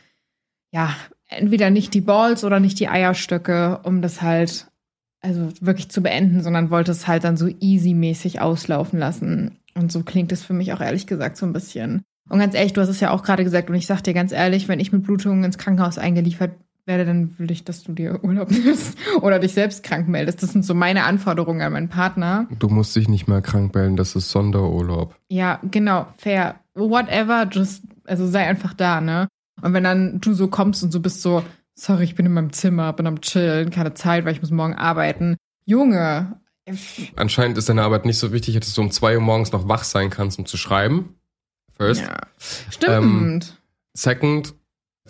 ja, entweder nicht die Balls oder nicht die Eierstöcke, um das halt, also wirklich zu beenden, sondern wollte es halt dann so easy-mäßig auslaufen lassen. Und so klingt es für mich auch ehrlich gesagt so ein bisschen. Und ganz ehrlich, du hast es ja auch gerade gesagt und ich sag dir ganz ehrlich, wenn ich mit Blutungen ins Krankenhaus eingeliefert werde, dann will ich, dass du dir Urlaub nimmst oder dich selbst krank meldest. Das sind so meine Anforderungen an meinen Partner. Du musst dich nicht mal krank melden, das ist Sonderurlaub. Ja, genau, fair. Whatever, just, also sei einfach da, ne? Und wenn dann du so kommst und so bist so, sorry, ich bin in meinem Zimmer, bin am Chillen, keine Zeit, weil ich muss morgen arbeiten. Junge, Anscheinend ist deine Arbeit nicht so wichtig, dass du um zwei Uhr morgens noch wach sein kannst, um zu schreiben. First. ja. Stimmt. Second,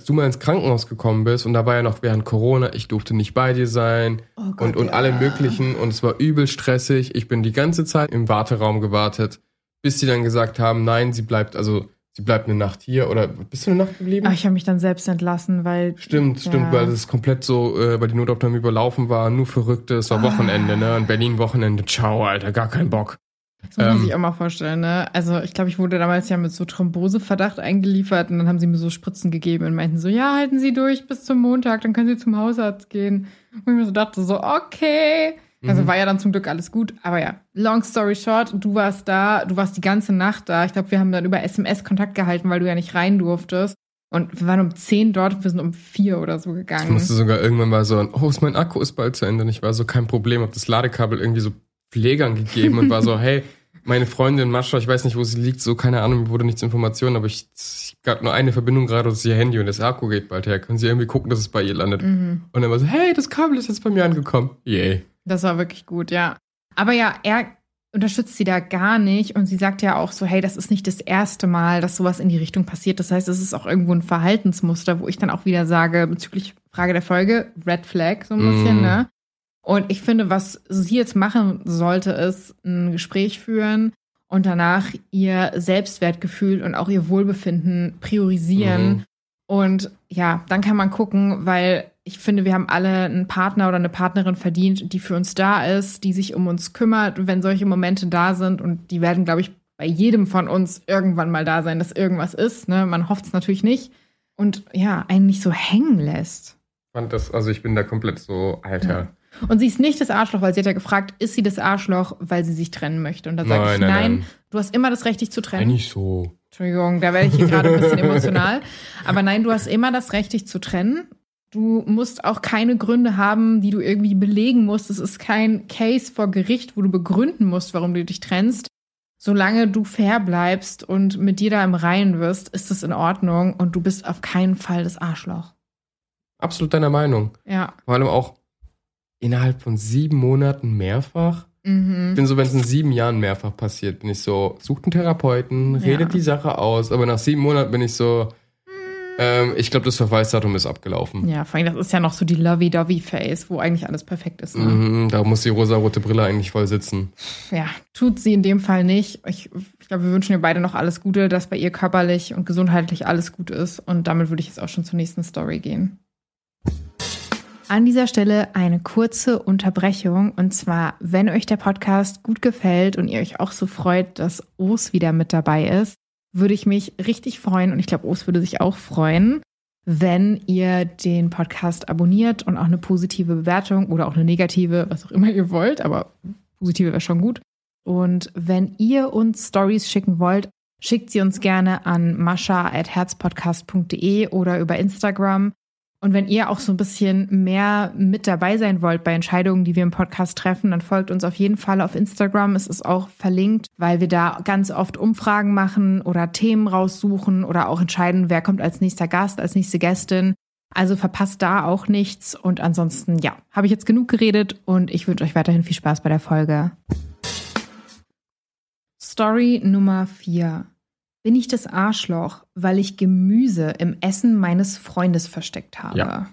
du mal ins Krankenhaus gekommen bist und da war ja noch während Corona, ich durfte nicht bei dir sein Oh Gott, und, und ja. alle möglichen und es war übel stressig. Ich bin die ganze Zeit im Warteraum gewartet, bis sie dann gesagt haben, nein, sie bleibt, also sie bleibt eine Nacht hier oder bist du eine Nacht geblieben? Ach, ich habe mich dann selbst entlassen, weil. Stimmt, stimmt, Ja. weil es komplett so, äh, weil die Notaufnahme überlaufen war, nur Verrückte, es war Ah. Wochenende, ne? In Berlin Wochenende, ciao, Alter, gar kein Bock. Das muss man Ähm, sich auch mal vorstellen, ne? Also ich glaube, ich wurde damals ja mit so Thromboseverdacht eingeliefert und dann haben sie mir so Spritzen gegeben und meinten so, ja, halten Sie durch bis zum Montag, dann können Sie zum Hausarzt gehen. Und ich mir so dachte so, okay. Also Mhm. war ja dann zum Glück alles gut. Aber ja, long story short, du warst da, du warst die ganze Nacht da. Ich glaube, wir haben dann über SMS Kontakt gehalten, weil du ja nicht rein durftest. Und wir waren um 10 dort wir sind um 4 oder so Ich gegangen. musste sogar irgendwann mal so, oh, mein Akku ist bald zu Ende. Und ich war so, kein Problem, hab das Ladekabel irgendwie so Pflegern gegeben und war so, hey, meine Freundin Mascha, ich weiß nicht, wo sie liegt, so, keine Ahnung, mir wurde nichts Informationen, aber ich, ich gab nur eine Verbindung gerade, das ist ihr Handy und das Akku geht bald her. Können Sie irgendwie gucken, dass es bei ihr landet? Mhm. Und dann war so, hey, das Kabel ist jetzt bei mir angekommen. Yay. Das war wirklich gut, ja. Aber ja, er unterstützt sie da gar nicht und sie sagt ja auch so, hey, das ist nicht das erste Mal, dass sowas in die Richtung passiert. Das heißt, es ist auch irgendwo ein Verhaltensmuster, wo ich dann auch wieder sage, bezüglich Frage der Folge, Red Flag so ein bisschen, Mm. ne? Und ich finde, was sie jetzt machen sollte, ist ein Gespräch führen und danach ihr Selbstwertgefühl und auch ihr Wohlbefinden priorisieren. Mhm. Und ja, dann kann man gucken, weil ich finde, wir haben alle einen Partner oder eine Partnerin verdient, die für uns da ist, die sich um uns kümmert, wenn solche Momente da sind. Und die werden, glaube ich, bei jedem von uns irgendwann mal da sein, dass irgendwas ist. Ne? Man hofft es natürlich nicht. Und ja, einen nicht so hängen lässt. Fand das, also ich bin da komplett so, Alter. Und sie ist nicht das Arschloch, weil sie hat ja gefragt, ist sie das Arschloch, weil sie sich trennen möchte? Und da sage ich, nein, nein, nein. du hast immer das Recht, dich zu trennen. Eigentlich so. Entschuldigung, da werde ich hier gerade ein bisschen emotional. Aber nein, du hast immer das Recht, dich zu trennen. Du musst auch keine Gründe haben, die du irgendwie belegen musst. Es ist kein Case vor Gericht, wo du begründen musst, warum du dich trennst. Solange du fair bleibst und mit dir da im Reinen wirst, ist es in Ordnung und du bist auf keinen Fall das Arschloch. Absolut deiner Meinung. Ja. Vor allem auch innerhalb von sieben Monaten mehrfach. Ich Mhm. bin so, wenn es in sieben Jahren mehrfach passiert, bin ich so, sucht einen Therapeuten, redet Ja. die Sache aus, aber nach sieben Monaten bin ich so, ähm, ich glaube, das Verweisdatum ist abgelaufen. Ja, vor allem, das ist ja noch so die Lovey-Dovey-Face, wo eigentlich alles perfekt ist. Ne? Mhm, da muss die rosarote Brille eigentlich voll sitzen. Ja, tut sie in dem Fall nicht. Ich, ich glaube, wir wünschen ihr beide noch alles Gute, dass bei ihr körperlich und gesundheitlich alles gut ist. Und damit würde ich jetzt auch schon zur nächsten Story gehen. An dieser Stelle eine kurze Unterbrechung. Und zwar, wenn euch der Podcast gut gefällt und ihr euch auch so freut, dass Os wieder mit dabei ist, würde ich mich richtig freuen und ich glaube, Os würde sich auch freuen, wenn ihr den Podcast abonniert und auch eine positive Bewertung oder auch eine negative, was auch immer ihr wollt, aber positive wäre schon gut. Und wenn ihr uns Stories schicken wollt, schickt sie uns gerne an mascha.herzpodcast.de oder über Instagram. Und wenn ihr auch so ein bisschen mehr mit dabei sein wollt bei Entscheidungen, die wir im Podcast treffen, dann folgt uns auf jeden Fall auf Instagram. Es ist auch verlinkt, weil wir da ganz oft Umfragen machen oder Themen raussuchen oder auch entscheiden, wer kommt als nächster Gast, als nächste Gästin. Also verpasst da auch nichts. Und ansonsten, ja, habe ich jetzt genug geredet und ich wünsche euch weiterhin viel Spaß bei der Folge. Story Nummer 4. Bin ich das Arschloch, weil ich Gemüse im Essen meines Freundes versteckt habe? Ja.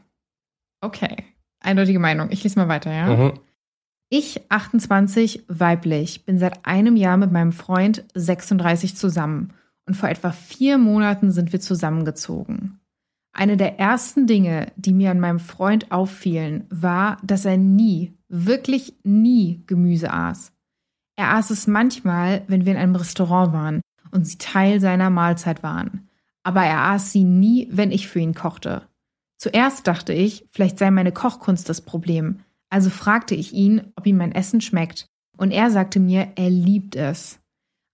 Okay. Eindeutige Meinung. Ich lese mal weiter, ja? Mhm. Ich, 28, weiblich, bin seit einem Jahr mit meinem Freund 36 zusammen und vor etwa vier Monaten sind wir zusammengezogen. Eine der ersten Dinge, die mir an meinem Freund auffielen, war, dass er nie, wirklich nie Gemüse aß. Er aß es manchmal, wenn wir in einem Restaurant waren und sie Teil seiner Mahlzeit waren. Aber er aß sie nie, wenn ich für ihn kochte. Zuerst dachte ich, vielleicht sei meine Kochkunst das Problem. Also fragte ich ihn, ob ihm mein Essen schmeckt. Und er sagte mir, er liebt es.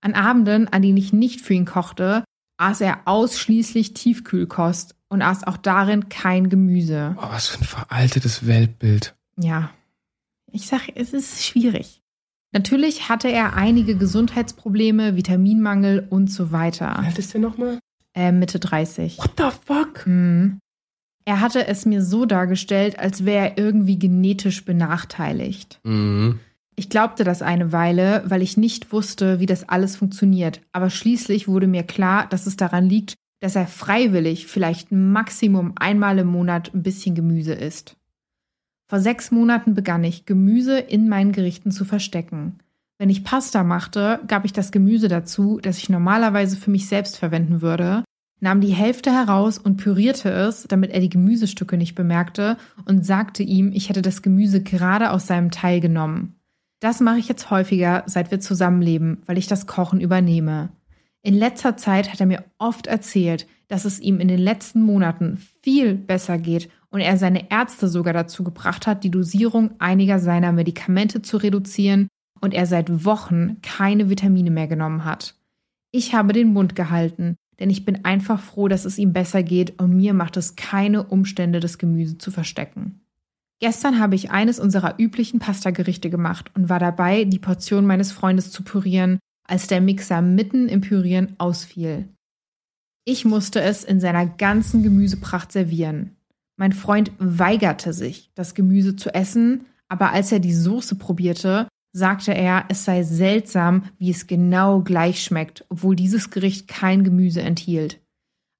An Abenden, an denen ich nicht für ihn kochte, aß er ausschließlich Tiefkühlkost und aß auch darin kein Gemüse. Oh, was für ein veraltetes Weltbild. Ja, ich sag, es ist schwierig. Natürlich hatte er einige Gesundheitsprobleme, Vitaminmangel und so weiter. Wie alt ist der nochmal? Äh, Mitte 30. What the fuck? Mhm. Er hatte es mir so dargestellt, als wäre er irgendwie genetisch benachteiligt. Mhm. Ich glaubte das eine Weile, weil ich nicht wusste, wie das alles funktioniert. Aber schließlich wurde mir klar, dass es daran liegt, dass er freiwillig vielleicht Maximum einmal im Monat ein bisschen Gemüse isst. Vor sechs Monaten begann ich, Gemüse in meinen Gerichten zu verstecken. Wenn ich Pasta machte, gab ich das Gemüse dazu, das ich normalerweise für mich selbst verwenden würde, nahm die Hälfte heraus und pürierte es, damit er die Gemüsestücke nicht bemerkte, und sagte ihm, ich hätte das Gemüse gerade aus seinem Teil genommen. Das mache ich jetzt häufiger, seit wir zusammenleben, weil ich das Kochen übernehme. In letzter Zeit hat er mir oft erzählt, dass es ihm in den letzten Monaten viel besser geht und er seine Ärzte sogar dazu gebracht hat, die Dosierung einiger seiner Medikamente zu reduzieren und er seit Wochen keine Vitamine mehr genommen hat. Ich habe den Mund gehalten, denn ich bin einfach froh, dass es ihm besser geht und mir macht es keine Umstände, das Gemüse zu verstecken. Gestern habe ich eines unserer üblichen Pastagerichte gemacht und war dabei, die Portion meines Freundes zu pürieren, als der Mixer mitten im Pürieren ausfiel. Ich musste es in seiner ganzen Gemüsepracht servieren. Mein Freund weigerte sich, das Gemüse zu essen, aber als er die Soße probierte, sagte er, es sei seltsam, wie es genau gleich schmeckt, obwohl dieses Gericht kein Gemüse enthielt.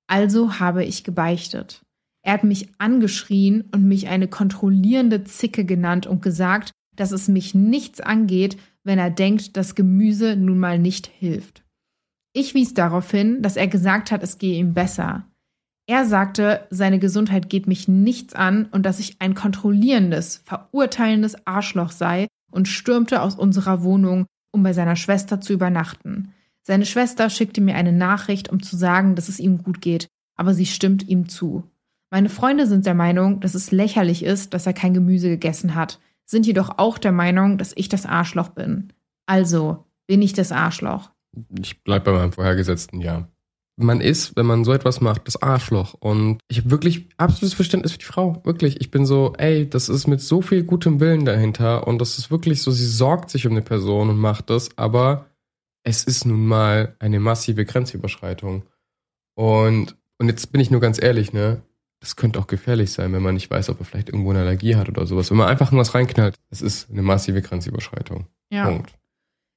Also habe ich gebeichtet. Er hat mich angeschrien und mich eine kontrollierende Zicke genannt und gesagt, dass es mich nichts angeht, wenn er denkt, dass Gemüse nun mal nicht hilft. Ich wies darauf hin, dass er gesagt hat, es gehe ihm besser. Er sagte, seine Gesundheit geht mich nichts an und dass ich ein kontrollierendes, verurteilendes Arschloch sei und stürmte aus unserer Wohnung, um bei seiner Schwester zu übernachten. Seine Schwester schickte mir eine Nachricht, um zu sagen, dass es ihm gut geht, aber sie stimmt ihm zu. Meine Freunde sind der Meinung, dass es lächerlich ist, dass er kein Gemüse gegessen hat, sind jedoch auch der Meinung, dass ich das Arschloch bin. Also bin ich das Arschloch. Ich bleib bei meinem vorhergesetzten Ja man ist, wenn man so etwas macht, das Arschloch. Und ich habe wirklich absolutes Verständnis für die Frau. Wirklich. Ich bin so, ey, das ist mit so viel gutem Willen dahinter. Und das ist wirklich so, sie sorgt sich um eine Person und macht das. Aber es ist nun mal eine massive Grenzüberschreitung. Und, und jetzt bin ich nur ganz ehrlich, ne? Das könnte auch gefährlich sein, wenn man nicht weiß, ob er vielleicht irgendwo eine Allergie hat oder sowas. Wenn man einfach nur was reinknallt, es ist eine massive Grenzüberschreitung. Ja. Punkt.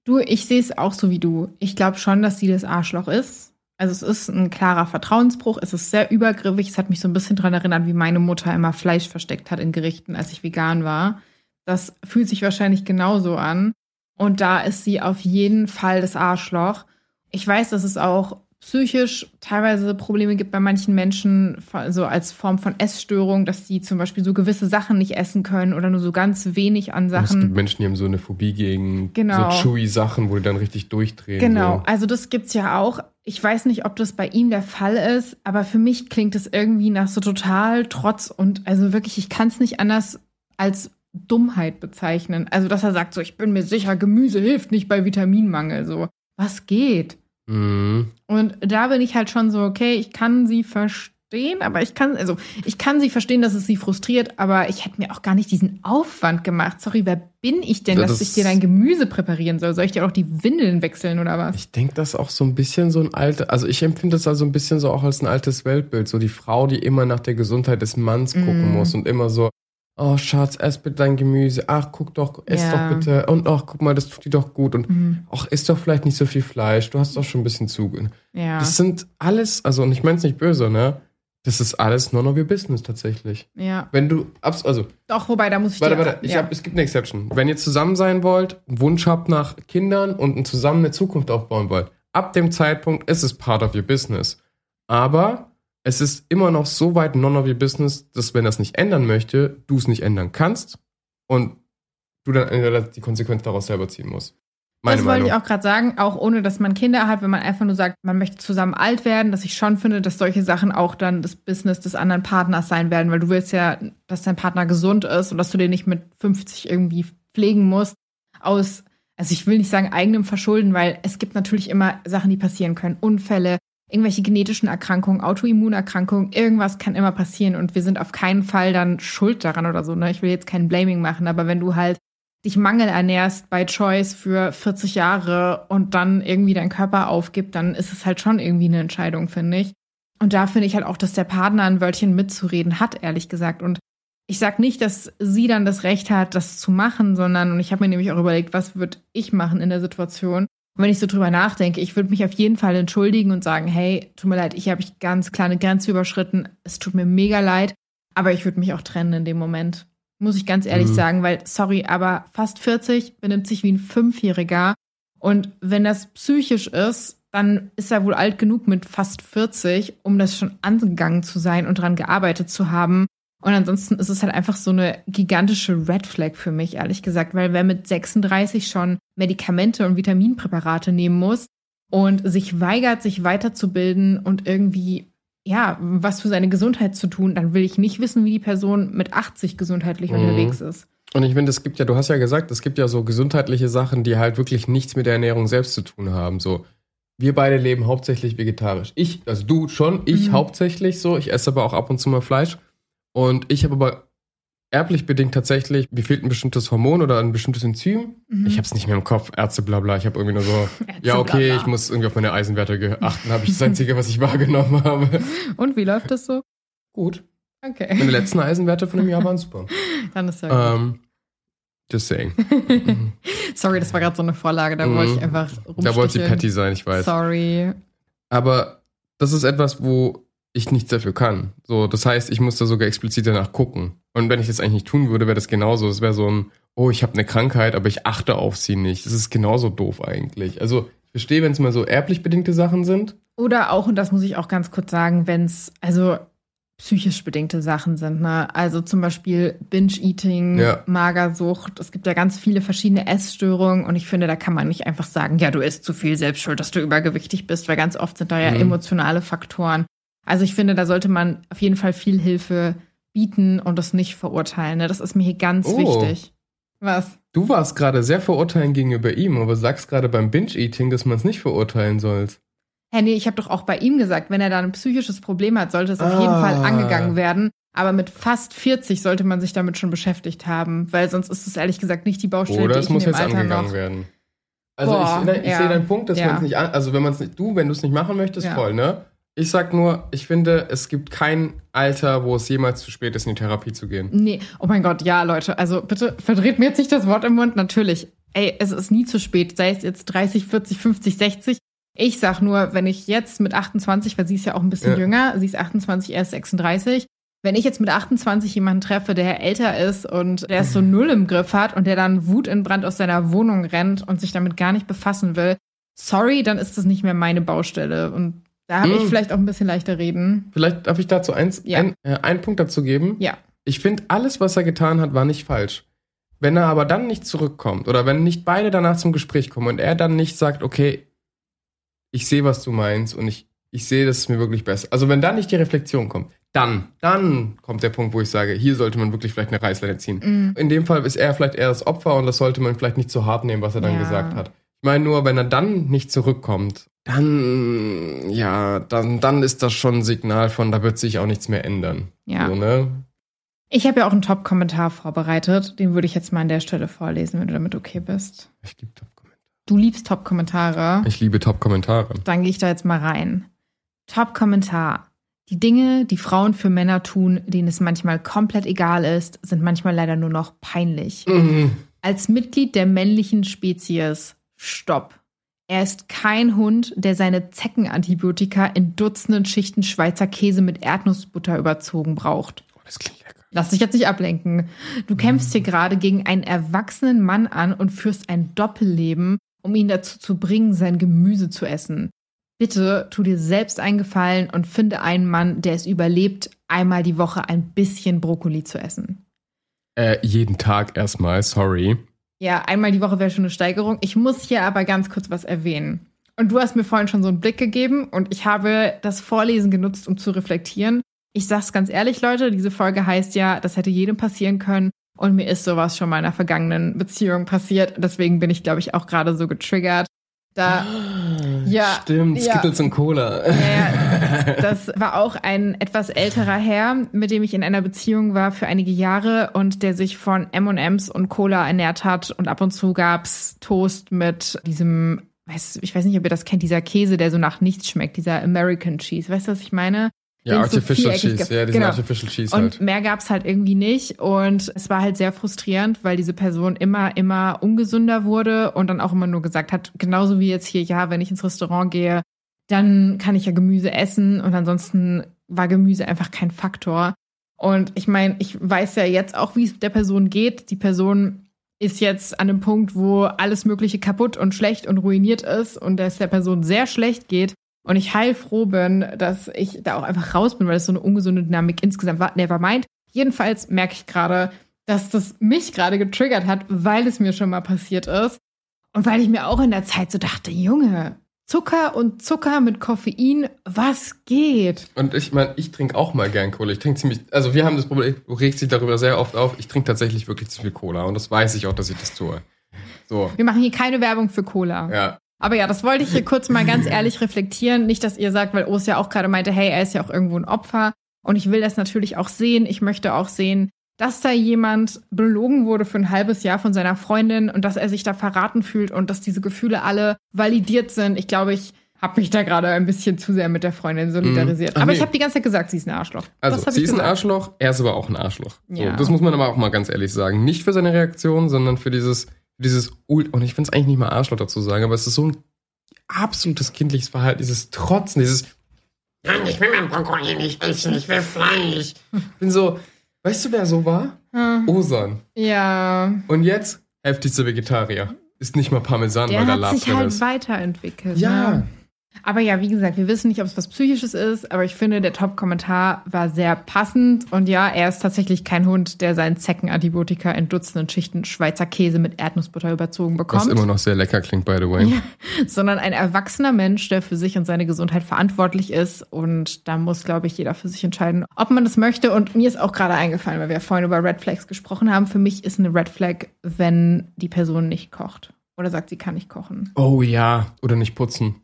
Du, ich sehe es auch so wie du. Ich glaube schon, dass sie das Arschloch ist. Also es ist ein klarer Vertrauensbruch, es ist sehr übergriffig. Es hat mich so ein bisschen daran erinnert, wie meine Mutter immer Fleisch versteckt hat in Gerichten, als ich vegan war. Das fühlt sich wahrscheinlich genauso an. Und da ist sie auf jeden Fall das Arschloch. Ich weiß, dass es auch psychisch teilweise Probleme gibt bei manchen Menschen, so als Form von Essstörung, dass die zum Beispiel so gewisse Sachen nicht essen können oder nur so ganz wenig an Sachen. Es gibt Menschen, die haben so eine Phobie gegen genau. so chewy Sachen, wo die dann richtig durchdrehen. Genau, so. also das gibt's ja auch. Ich weiß nicht, ob das bei ihm der Fall ist, aber für mich klingt es irgendwie nach so total Trotz und also wirklich, ich kann es nicht anders als Dummheit bezeichnen. Also, dass er sagt so, ich bin mir sicher, Gemüse hilft nicht bei Vitaminmangel. So, was geht? Mhm. Und da bin ich halt schon so, okay, ich kann sie verstehen, aber ich kann, also ich kann sie verstehen, dass es sie frustriert, aber ich hätte mir auch gar nicht diesen Aufwand gemacht. Sorry, wer bin ich denn, ja, dass das ich dir dein Gemüse präparieren soll? Soll ich dir auch die Windeln wechseln oder was? Ich denke, das auch so ein bisschen so ein altes, also ich empfinde das also ein bisschen so auch als ein altes Weltbild. So die Frau, die immer nach der Gesundheit des Manns gucken mm. muss und immer so, oh Schatz, ess bitte dein Gemüse, ach guck doch, ess ja. doch bitte und ach guck mal, das tut dir doch gut und mhm. ach isst doch vielleicht nicht so viel Fleisch, du hast doch schon ein bisschen zu. Ja. Das sind alles, also und ich meine es nicht böse, ne? Das ist alles none of your business tatsächlich. Ja. Wenn du, also. Doch, wobei, da muss ich Warte, warte, ich ja. hab, es gibt eine Exception. Wenn ihr zusammen sein wollt, einen Wunsch habt nach Kindern und zusammen eine Zukunft aufbauen wollt, ab dem Zeitpunkt ist es part of your business. Aber es ist immer noch so weit none of your business, dass wenn das nicht ändern möchte, du es nicht ändern kannst und du dann die Konsequenz daraus selber ziehen musst. Meine das wollte ich auch gerade sagen, auch ohne dass man Kinder hat, wenn man einfach nur sagt, man möchte zusammen alt werden, dass ich schon finde, dass solche Sachen auch dann das Business des anderen Partners sein werden, weil du willst ja, dass dein Partner gesund ist und dass du den nicht mit 50 irgendwie pflegen musst aus, also ich will nicht sagen eigenem Verschulden, weil es gibt natürlich immer Sachen, die passieren können, Unfälle, irgendwelche genetischen Erkrankungen, Autoimmunerkrankungen, irgendwas kann immer passieren und wir sind auf keinen Fall dann schuld daran oder so. Ne? Ich will jetzt kein Blaming machen, aber wenn du halt dich Mangel ernährst bei Choice für 40 Jahre und dann irgendwie dein Körper aufgibt, dann ist es halt schon irgendwie eine Entscheidung, finde ich. Und da finde ich halt auch, dass der Partner ein Wörtchen mitzureden hat, ehrlich gesagt. Und ich sag nicht, dass sie dann das Recht hat, das zu machen, sondern, und ich habe mir nämlich auch überlegt, was würde ich machen in der Situation? Und wenn ich so drüber nachdenke, ich würde mich auf jeden Fall entschuldigen und sagen, hey, tut mir leid, ich habe ganz kleine Grenze überschritten. Es tut mir mega leid, aber ich würde mich auch trennen in dem Moment. Muss ich ganz ehrlich mhm. sagen, weil, sorry, aber fast 40 benimmt sich wie ein Fünfjähriger. Und wenn das psychisch ist, dann ist er wohl alt genug mit fast 40, um das schon angegangen zu sein und daran gearbeitet zu haben. Und ansonsten ist es halt einfach so eine gigantische Red Flag für mich, ehrlich gesagt, weil wer mit 36 schon Medikamente und Vitaminpräparate nehmen muss und sich weigert, sich weiterzubilden und irgendwie, ja, was für seine Gesundheit zu tun, dann will ich nicht wissen, wie die Person mit 80 gesundheitlich mhm. unterwegs ist. Und ich finde, es gibt ja, du hast ja gesagt, es gibt ja so gesundheitliche Sachen, die halt wirklich nichts mit der Ernährung selbst zu tun haben. So, wir beide leben hauptsächlich vegetarisch. Ich, also du schon, ich mhm. hauptsächlich so. Ich esse aber auch ab und zu mal Fleisch. Und ich habe aber erblich bedingt tatsächlich, mir fehlt ein bestimmtes Hormon oder ein bestimmtes Enzym. Mhm. Ich habe es nicht mehr im Kopf, Ärzte, bla bla. Ich habe irgendwie nur so, ja, okay, ich muss irgendwie auf meine Eisenwerte achten, habe ich das Einzige, was ich wahrgenommen habe. Und wie läuft das so? Gut. Okay. Meine letzten Eisenwerte von dem Jahr waren super. Dann ist ja gut. Ähm, just saying. Sorry, das war gerade so eine Vorlage, da wollte ich mhm. einfach Da wollte sie petty sein, ich weiß. Sorry. Aber das ist etwas, wo ich nichts dafür kann. So, das heißt, ich muss da sogar explizit danach gucken. Und wenn ich das eigentlich nicht tun würde, wäre das genauso. Es wäre so ein, oh, ich habe eine Krankheit, aber ich achte auf sie nicht. Das ist genauso doof eigentlich. Also, ich verstehe, wenn es mal so erblich bedingte Sachen sind. Oder auch, und das muss ich auch ganz kurz sagen, wenn es, also psychisch bedingte Sachen sind. Ne? Also zum Beispiel Binge-Eating, ja. Magersucht. Es gibt ja ganz viele verschiedene Essstörungen und ich finde, da kann man nicht einfach sagen, ja, du isst zu viel, selbst schuld, dass du übergewichtig bist, weil ganz oft sind da ja mhm. emotionale Faktoren. Also ich finde, da sollte man auf jeden Fall viel Hilfe bieten und das nicht verurteilen. Ne? Das ist mir hier ganz oh. wichtig. Was? Du warst gerade sehr verurteilend gegenüber ihm, aber sagst gerade beim Binge-Eating, dass man es nicht verurteilen soll. Hä, nee, ich habe doch auch bei ihm gesagt, wenn er da ein psychisches Problem hat, sollte es ah. auf jeden Fall ah. angegangen werden. Aber mit fast 40 sollte man sich damit schon beschäftigt haben, weil sonst ist es ehrlich gesagt nicht die Baustelle, Oder die es muss jetzt Alter angegangen noch. werden. Also Boah, ich, ich ja. sehe deinen Punkt, dass ja. man es nicht also wenn man es nicht, du, wenn du es nicht machen möchtest, ja. voll, ne? Ich sag nur, ich finde, es gibt kein Alter, wo es jemals zu spät ist, in die Therapie zu gehen. Nee, oh mein Gott, ja, Leute, also bitte verdreht mir jetzt nicht das Wort im Mund. Natürlich, ey, es ist nie zu spät, sei es jetzt 30, 40, 50, 60. Ich sag nur, wenn ich jetzt mit 28, weil sie ist ja auch ein bisschen ja. jünger, sie ist 28, er ist 36, wenn ich jetzt mit 28 jemanden treffe, der älter ist und der es so null im Griff hat und der dann Wut in Brand aus seiner Wohnung rennt und sich damit gar nicht befassen will, sorry, dann ist das nicht mehr meine Baustelle. Und da habe hm. ich vielleicht auch ein bisschen leichter reden. Vielleicht darf ich dazu eins, ja. ein, äh, einen Punkt dazu geben. Ja. Ich finde, alles, was er getan hat, war nicht falsch. Wenn er aber dann nicht zurückkommt oder wenn nicht beide danach zum Gespräch kommen und er dann nicht sagt, okay, ich sehe, was du meinst und ich, ich sehe, dass es mir wirklich besser. Also wenn da nicht die Reflexion kommt, dann, dann kommt der Punkt, wo ich sage, hier sollte man wirklich vielleicht eine Reißleine ziehen. Mm. In dem Fall ist er vielleicht eher das Opfer und das sollte man vielleicht nicht zu hart nehmen, was er dann ja. gesagt hat. Ich meine nur, wenn er dann nicht zurückkommt dann, ja, dann, dann ist das schon ein Signal von, da wird sich auch nichts mehr ändern. Ja. So, ne? Ich habe ja auch einen Top-Kommentar vorbereitet. Den würde ich jetzt mal an der Stelle vorlesen, wenn du damit okay bist. Ich liebe Top-Kommentare. Du liebst Top-Kommentare. Ich liebe Top-Kommentare. Dann gehe ich da jetzt mal rein. Top-Kommentar. Die Dinge, die Frauen für Männer tun, denen es manchmal komplett egal ist, sind manchmal leider nur noch peinlich. Mhm. Als Mitglied der männlichen Spezies, stopp. Er ist kein Hund, der seine Zeckenantibiotika in Dutzenden Schichten Schweizer Käse mit Erdnussbutter überzogen braucht. Oh, das klingt lecker. Lass dich jetzt nicht ablenken. Du kämpfst hier gerade gegen einen erwachsenen Mann an und führst ein Doppelleben, um ihn dazu zu bringen, sein Gemüse zu essen. Bitte tu dir selbst einen Gefallen und finde einen Mann, der es überlebt, einmal die Woche ein bisschen Brokkoli zu essen. Äh, jeden Tag erstmal, sorry. Ja, einmal die Woche wäre schon eine Steigerung. Ich muss hier aber ganz kurz was erwähnen. Und du hast mir vorhin schon so einen Blick gegeben und ich habe das Vorlesen genutzt, um zu reflektieren. Ich sag's ganz ehrlich, Leute, diese Folge heißt ja, das hätte jedem passieren können. Und mir ist sowas schon mal in einer vergangenen Beziehung passiert. Deswegen bin ich, glaube ich, auch gerade so getriggert. Da, ja. Stimmt, ja. Skittles und Cola. Ja, das war auch ein etwas älterer Herr, mit dem ich in einer Beziehung war für einige Jahre und der sich von M&M's und Cola ernährt hat und ab und zu gab's Toast mit diesem, weiß, ich weiß nicht, ob ihr das kennt, dieser Käse, der so nach nichts schmeckt, dieser American Cheese. Weißt du, was ich meine? Ja, es so Artificial Cheese. gab. Ja, diesen Genau. Artificial Cheese Und halt. mehr gab's halt irgendwie nicht. Und es war halt sehr frustrierend, weil diese Person immer, immer ungesünder wurde und dann auch immer nur gesagt hat, genauso wie jetzt hier, ja, wenn ich ins Restaurant gehe, dann kann ich ja Gemüse essen und ansonsten war Gemüse einfach kein Faktor. Und ich meine, ich weiß ja jetzt auch, wie es der Person geht. Die Person ist jetzt an einem Punkt, wo alles Mögliche kaputt und schlecht und ruiniert ist und es der Person sehr schlecht geht. Und ich heilfroh bin, dass ich da auch einfach raus bin, weil es so eine ungesunde Dynamik insgesamt war. Never mind. Jedenfalls merke ich gerade, dass das mich gerade getriggert hat, weil es mir schon mal passiert ist. Und weil ich mir auch in der Zeit so dachte, Junge, Zucker und Zucker mit Koffein, was geht? Und ich meine, ich trinke auch mal gern Cola. Ich trinke ziemlich, also wir haben das Problem, du regst dich darüber sehr oft auf. Ich trinke tatsächlich wirklich zu viel Cola und das weiß ich auch, dass ich das tue. So, Wir machen hier keine Werbung für Cola. ja. Aber ja, das wollte ich hier kurz mal ganz ehrlich reflektieren. Nicht, dass ihr sagt, weil Urs ja auch gerade meinte, hey, er ist ja auch irgendwo ein Opfer. Und ich will das natürlich auch sehen. Ich möchte auch sehen, dass da jemand belogen wurde für ein halbes Jahr von seiner Freundin und dass er sich da verraten fühlt und dass diese Gefühle alle validiert sind. Ich glaube, ich habe mich da gerade ein bisschen zu sehr mit der Freundin solidarisiert. Ach, aber nee. ich habe die ganze Zeit gesagt, sie ist ein Arschloch. Also, sie ist ein. Arschloch, er ist aber auch ein Arschloch. Ja. So, das muss man aber auch mal ganz ehrlich sagen. Nicht für seine Reaktion, sondern für dieses, dieses, Ul- und ich finde es eigentlich nicht mal Arschloch dazu sagen, aber es ist so ein absolutes kindliches Verhalten, dieses Trotzen, dieses, Nein, ich will mein Brokkoli nicht essen, ich will Fleisch. ich bin so, weißt du, wer so war? Hm. Osan. Ja, Und jetzt heftigster Vegetarier. Ist nicht mal Parmesan, der weil da hat Lab sich halt ist. weiterentwickelt. Ja. Ne? Aber ja, wie gesagt, wir wissen nicht, ob es was Psychisches ist, aber ich finde, der Top-Kommentar war sehr passend. Und ja, er ist tatsächlich kein Hund, der seinen Zeckenantibiotika in Dutzenden Schichten Schweizer Käse mit Erdnussbutter überzogen Was bekommt. immer noch sehr lecker klingt, by the way. Ja, sondern ein erwachsener Mensch, der für sich und seine Gesundheit verantwortlich ist. Und da muss, glaube ich, jeder für sich entscheiden, ob man das möchte. Und mir ist auch gerade eingefallen, weil wir vorhin über Red Flags gesprochen haben. Für mich ist eine Red Flag, wenn die Person nicht kocht. Oder sagt, sie kann nicht kochen. Oh ja, oder nicht putzen.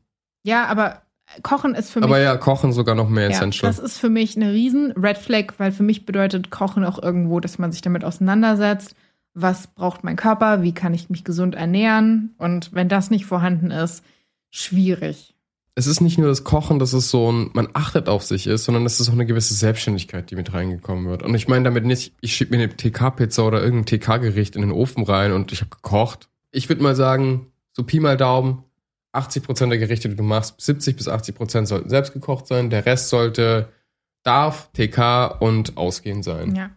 Ja, aber Kochen ist für mich. Aber ja, kochen sogar noch mehr ja, essential. das ist für mich eine riesen Red Flag, weil für mich bedeutet Kochen auch irgendwo, dass man sich damit auseinandersetzt. Was braucht mein Körper? Wie kann ich mich gesund ernähren? Und wenn das nicht vorhanden ist, schwierig. es ist nicht nur das Kochen, dass es so ein, man achtet auf sich ist, sondern es ist auch eine gewisse Selbstständigkeit, die mit reingekommen wird. Und ich meine damit nicht, ich schieb mir eine TK-Pizza oder irgendein TK-Gericht in den Ofen rein und ich habe gekocht. Ich würde mal sagen, so Pi mal Daumen, 80 Prozent der Gerichte, die du machst, 70 bis 80 Prozent sollten selbst gekocht sein. Der Rest sollte, darf, TK und ausgehend sein. Ja.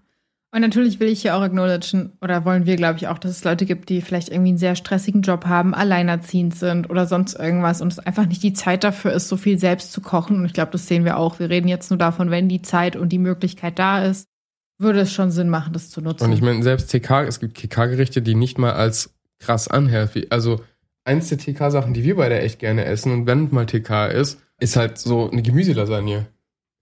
Und natürlich will ich hier auch acknowledgen, oder wollen wir, glaube ich, auch, dass es Leute gibt, die vielleicht irgendwie einen sehr stressigen Job haben, alleinerziehend sind oder sonst irgendwas und es einfach nicht die Zeit dafür ist, so viel selbst zu kochen. Und ich glaube, das sehen wir auch. Wir reden jetzt nur davon, wenn die Zeit und die Möglichkeit da ist, würde es schon Sinn machen, das zu nutzen. Und ich meine, selbst TK, es gibt TK-Gerichte, die nicht mal als krass unhealthy, also eins der TK-Sachen, die wir beide echt gerne essen und wenn mal TK ist, ist halt so eine Gemüselasagne.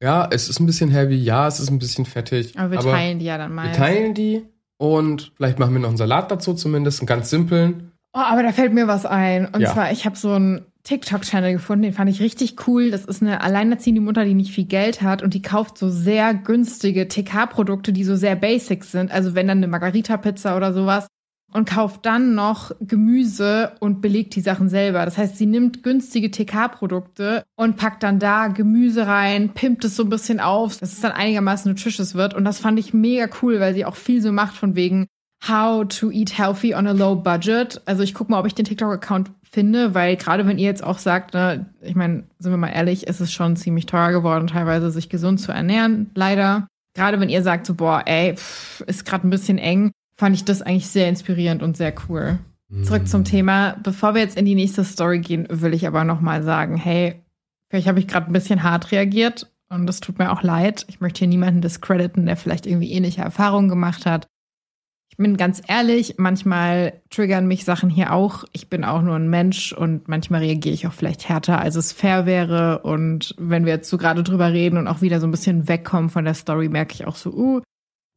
Ja, es ist ein bisschen heavy, ja, es ist ein bisschen fettig. aber wir teilen die ja dann mal. wir teilen die und vielleicht machen wir noch einen Salat dazu zumindest, einen ganz simplen. Oh, aber da fällt mir was ein. Und Ja. zwar, ich habe so einen TikTok-Channel gefunden, den fand ich richtig cool. Das ist eine alleinerziehende Mutter, die nicht viel Geld hat und die kauft so sehr günstige TK-Produkte, die so sehr basic sind. Also wenn dann eine Margarita-Pizza oder sowas. Und kauft dann noch Gemüse und belegt die Sachen selber. Das heißt, sie nimmt günstige TK-Produkte und packt dann da Gemüse rein, pimpt es so ein bisschen auf, dass es dann einigermaßen nutritious wird. Und das fand ich mega cool, weil sie auch viel so macht von wegen, How to eat healthy on a low budget. Also ich gucke mal, ob ich den TikTok-Account finde, weil gerade wenn ihr jetzt auch sagt, ne, ich meine, sind wir mal ehrlich, es ist schon ziemlich teuer geworden, teilweise sich gesund zu ernähren, leider. Gerade wenn ihr sagt so, boah, ey, pff, ist gerade ein bisschen eng, fand ich das eigentlich sehr inspirierend und sehr cool. Zurück zum Thema. Bevor wir jetzt in die nächste Story gehen, will ich aber noch mal sagen, hey, vielleicht habe ich gerade ein bisschen hart reagiert und das tut mir auch leid. Ich möchte hier niemanden discrediten, der vielleicht irgendwie ähnliche Erfahrungen gemacht hat. Ich bin ganz ehrlich, manchmal triggern mich Sachen hier auch. Ich bin auch nur ein Mensch und manchmal reagiere ich auch vielleicht härter, als es fair wäre. Und wenn wir jetzt so gerade drüber reden und auch wieder so ein bisschen wegkommen von der Story, merke ich auch so, uh,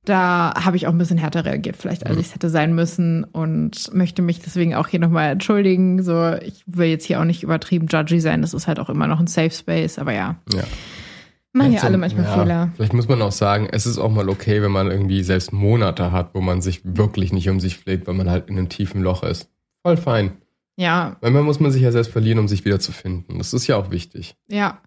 da habe ich auch ein bisschen härter reagiert, vielleicht als Mhm. ich es hätte sein müssen und möchte mich deswegen auch hier nochmal entschuldigen. So, ich will jetzt hier auch nicht übertrieben judgy sein. Das ist halt auch immer noch ein Safe Space, aber ja, Ja. machen ja alle manchmal ja, Fehler. Vielleicht muss man auch sagen, es ist auch mal okay, wenn man irgendwie selbst Monate hat, wo man sich wirklich nicht um sich pflegt, weil man halt in einem tiefen Loch ist. Voll fein. Ja, Manchmal muss man sich ja selbst verlieren, um sich wieder zu finden. Das ist ja auch wichtig. ja.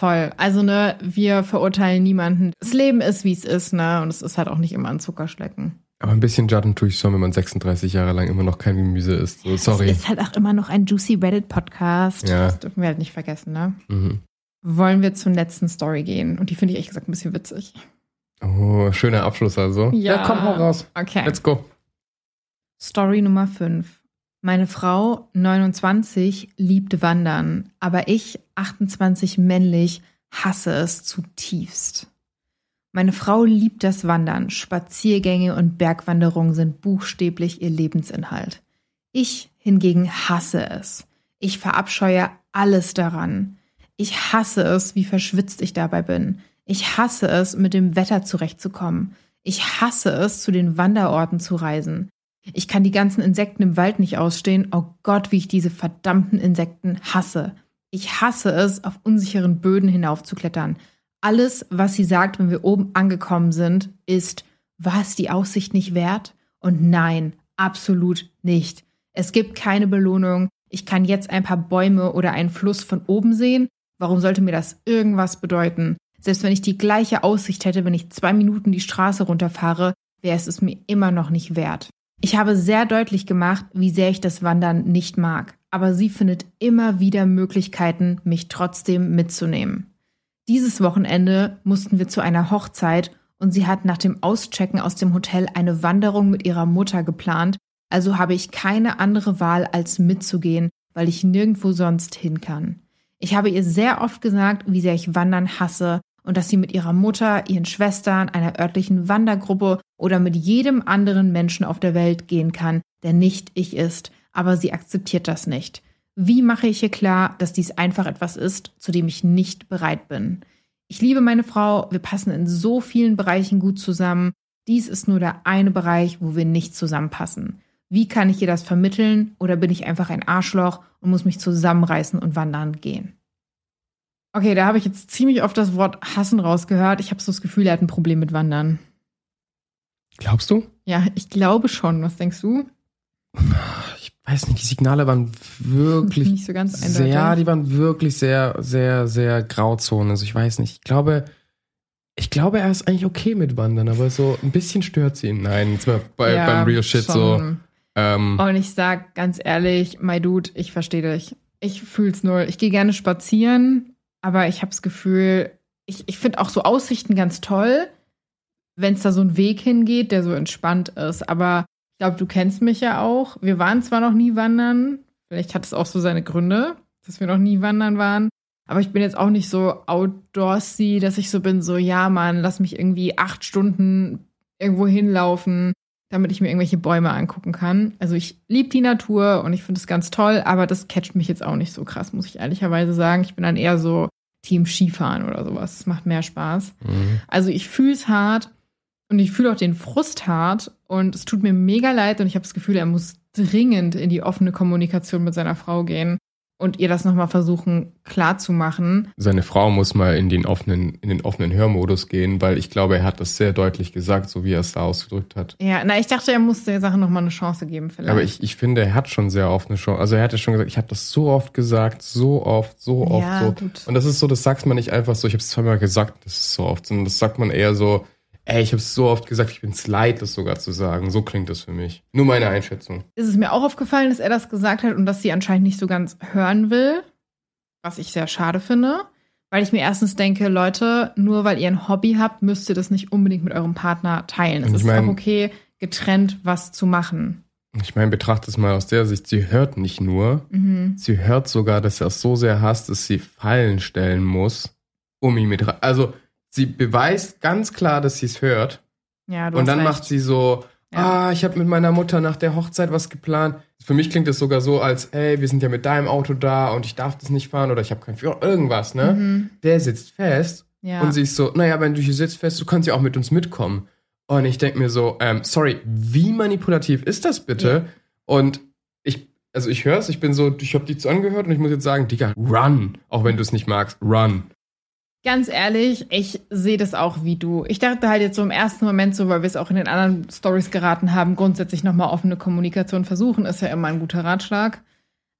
Voll. Also, ne, wir verurteilen niemanden. Das Leben ist, wie es ist, ne? Und es ist halt auch nicht immer ein Zuckerschlecken. Aber ein bisschen judgen tue ich schon, wenn man 36 Jahre lang immer noch kein Gemüse isst. So, sorry. Es ist halt auch immer noch ein Juicy Reddit-Podcast. Ja. Das dürfen wir halt nicht vergessen, ne? Mhm. Wollen wir zur letzten Story gehen? Und die finde ich ehrlich gesagt ein bisschen witzig. Oh, schöner Abschluss also. komm, hau raus. Okay. Let's go. Story Nummer 5. Meine Frau, 29, liebt Wandern, aber ich, 28 männlich, hasse es zutiefst. Meine Frau liebt das Wandern. Spaziergänge und Bergwanderungen sind buchstäblich ihr Lebensinhalt. Ich hingegen hasse es. Ich verabscheue alles daran. Ich hasse es, wie verschwitzt ich dabei bin. Ich hasse es, mit dem Wetter zurechtzukommen. Ich hasse es, zu den Wanderorten zu reisen. Ich kann die ganzen Insekten im Wald nicht ausstehen. Oh Gott, wie ich diese verdammten Insekten hasse. Ich hasse es, auf unsicheren Böden hinaufzuklettern. Alles, was sie sagt, wenn wir oben angekommen sind, ist, war es die Aussicht nicht wert? Und nein, absolut nicht. Es gibt keine Belohnung. Ich kann jetzt ein paar Bäume oder einen Fluss von oben sehen. Warum sollte mir das irgendwas bedeuten? Selbst wenn ich die gleiche Aussicht hätte, wenn ich zwei Minuten die Straße runterfahre, wäre es es mir immer noch nicht wert. Ich habe sehr deutlich gemacht, wie sehr ich das Wandern nicht mag, aber sie findet immer wieder Möglichkeiten, mich trotzdem mitzunehmen. Dieses Wochenende mussten wir zu einer Hochzeit und sie hat nach dem Auschecken aus dem Hotel eine Wanderung mit ihrer Mutter geplant, also habe ich keine andere Wahl, als mitzugehen, weil ich nirgendwo sonst hin kann. Ich habe ihr sehr oft gesagt, wie sehr ich Wandern hasse und dass sie mit ihrer Mutter, ihren Schwestern, einer örtlichen Wandergruppe oder mit jedem anderen Menschen auf der Welt gehen kann, der nicht ich ist, aber sie akzeptiert das nicht. Wie mache ich ihr klar, dass dies einfach etwas ist, zu dem ich nicht bereit bin? Ich liebe meine Frau, wir passen in so vielen Bereichen gut zusammen. Dies ist nur der eine Bereich, wo wir nicht zusammenpassen. Wie kann ich ihr das vermitteln oder bin ich einfach ein Arschloch und muss mich zusammenreißen und wandern gehen? Okay, da habe ich jetzt ziemlich oft das Wort hassen rausgehört. Ich habe so das Gefühl, er hat ein Problem mit Wandern. Glaubst du? Ja, ich glaube schon. Was denkst du? Ich weiß nicht, die Signale waren wirklich Nicht so ganz eindeutig. sehr, die waren wirklich sehr, sehr, sehr Grauzone. Also ich weiß nicht. Ich glaube, ich glaube, er ist eigentlich okay mit Wandern, aber so ein bisschen stört sie ihn. Nein, jetzt mal bei, Ja, beim Real Shit so. schon. Ähm, Und ich sag ganz ehrlich, my Dude, ich verstehe dich. Ich fühl's null. Ich gehe gerne spazieren, aber ich habe das Gefühl, ich, ich finde auch so Aussichten ganz toll, wenn es da so einen Weg hingeht, der so entspannt ist. Aber ich glaube, du kennst mich ja auch. Wir waren zwar noch nie wandern, vielleicht hat es auch so seine Gründe, dass wir noch nie wandern waren. Aber ich bin jetzt auch nicht so outdoorsy, dass ich so bin, so, ja, Mann, lass mich irgendwie acht Stunden irgendwo hinlaufen, damit ich mir irgendwelche Bäume angucken kann. Also ich liebe die Natur und ich finde es ganz toll, aber das catcht mich jetzt auch nicht so krass, muss ich ehrlicherweise sagen. Ich bin dann eher so Team Skifahren oder sowas. Das macht mehr Spaß. mhm. Also ich fühle es hart und ich fühle auch den Frust hart und es tut mir mega leid und ich habe das Gefühl, er muss dringend in die offene Kommunikation mit seiner Frau gehen und ihr das nochmal versuchen klarzumachen. Seine Frau muss mal in den offenen, in den offenen Hörmodus gehen, weil ich glaube, er hat das sehr deutlich gesagt, so wie er es da ausgedrückt hat. Ja, na, ich dachte, er muss der Sache nochmal eine Chance geben vielleicht. Aber ich, ich finde, er hat schon sehr oft eine Chance. Also er hat ja schon gesagt, ich habe das so oft gesagt, so oft, so oft, Ja, so. gut. Und das ist so, das sagt man nicht einfach so, ich habe es zweimal gesagt, das ist so oft, sondern das sagt man eher so, ey, ich habe es so oft gesagt, ich bin es leid, das sogar zu sagen. So klingt das für mich. Nur meine Einschätzung. ist es mir auch aufgefallen, dass er das gesagt hat und dass sie anscheinend nicht so ganz hören will, was ich sehr schade finde. Weil ich mir erstens denke, Leute, nur weil ihr ein Hobby habt, müsst ihr das nicht unbedingt mit eurem Partner teilen. Es ist mein- auch okay, getrennt was zu machen. Ich meine, betrachte es mal aus der Sicht, sie hört nicht nur, Mhm. sie hört sogar, dass er es so sehr hasst, dass sie Fallen stellen muss, um ihn mit rein. Also sie beweist ganz klar, dass sie es hört. Ja, du Und dann recht. macht sie so, Ja. ah, ich habe mit meiner Mutter nach der Hochzeit was geplant. Für mich klingt es sogar so, als, ey, wir sind ja mit deinem Auto da und ich darf das nicht fahren oder ich habe keinen Führer, irgendwas, ne? Mhm. Der sitzt fest Ja. und sie ist so, naja, wenn du hier sitzt fest, du kannst ja auch mit uns mitkommen. Und ich denke mir so, ähm, sorry, wie manipulativ ist das bitte? Und ich, also ich höre es, ich bin so, ich habe die zu angehört und ich muss jetzt sagen, Digga, run. Auch wenn du es nicht magst, run. Ganz ehrlich, ich sehe das auch wie du. Ich dachte halt jetzt so im ersten Moment so, weil wir es auch in den anderen Stories geraten haben, grundsätzlich nochmal offene Kommunikation versuchen, ist ja immer ein guter Ratschlag.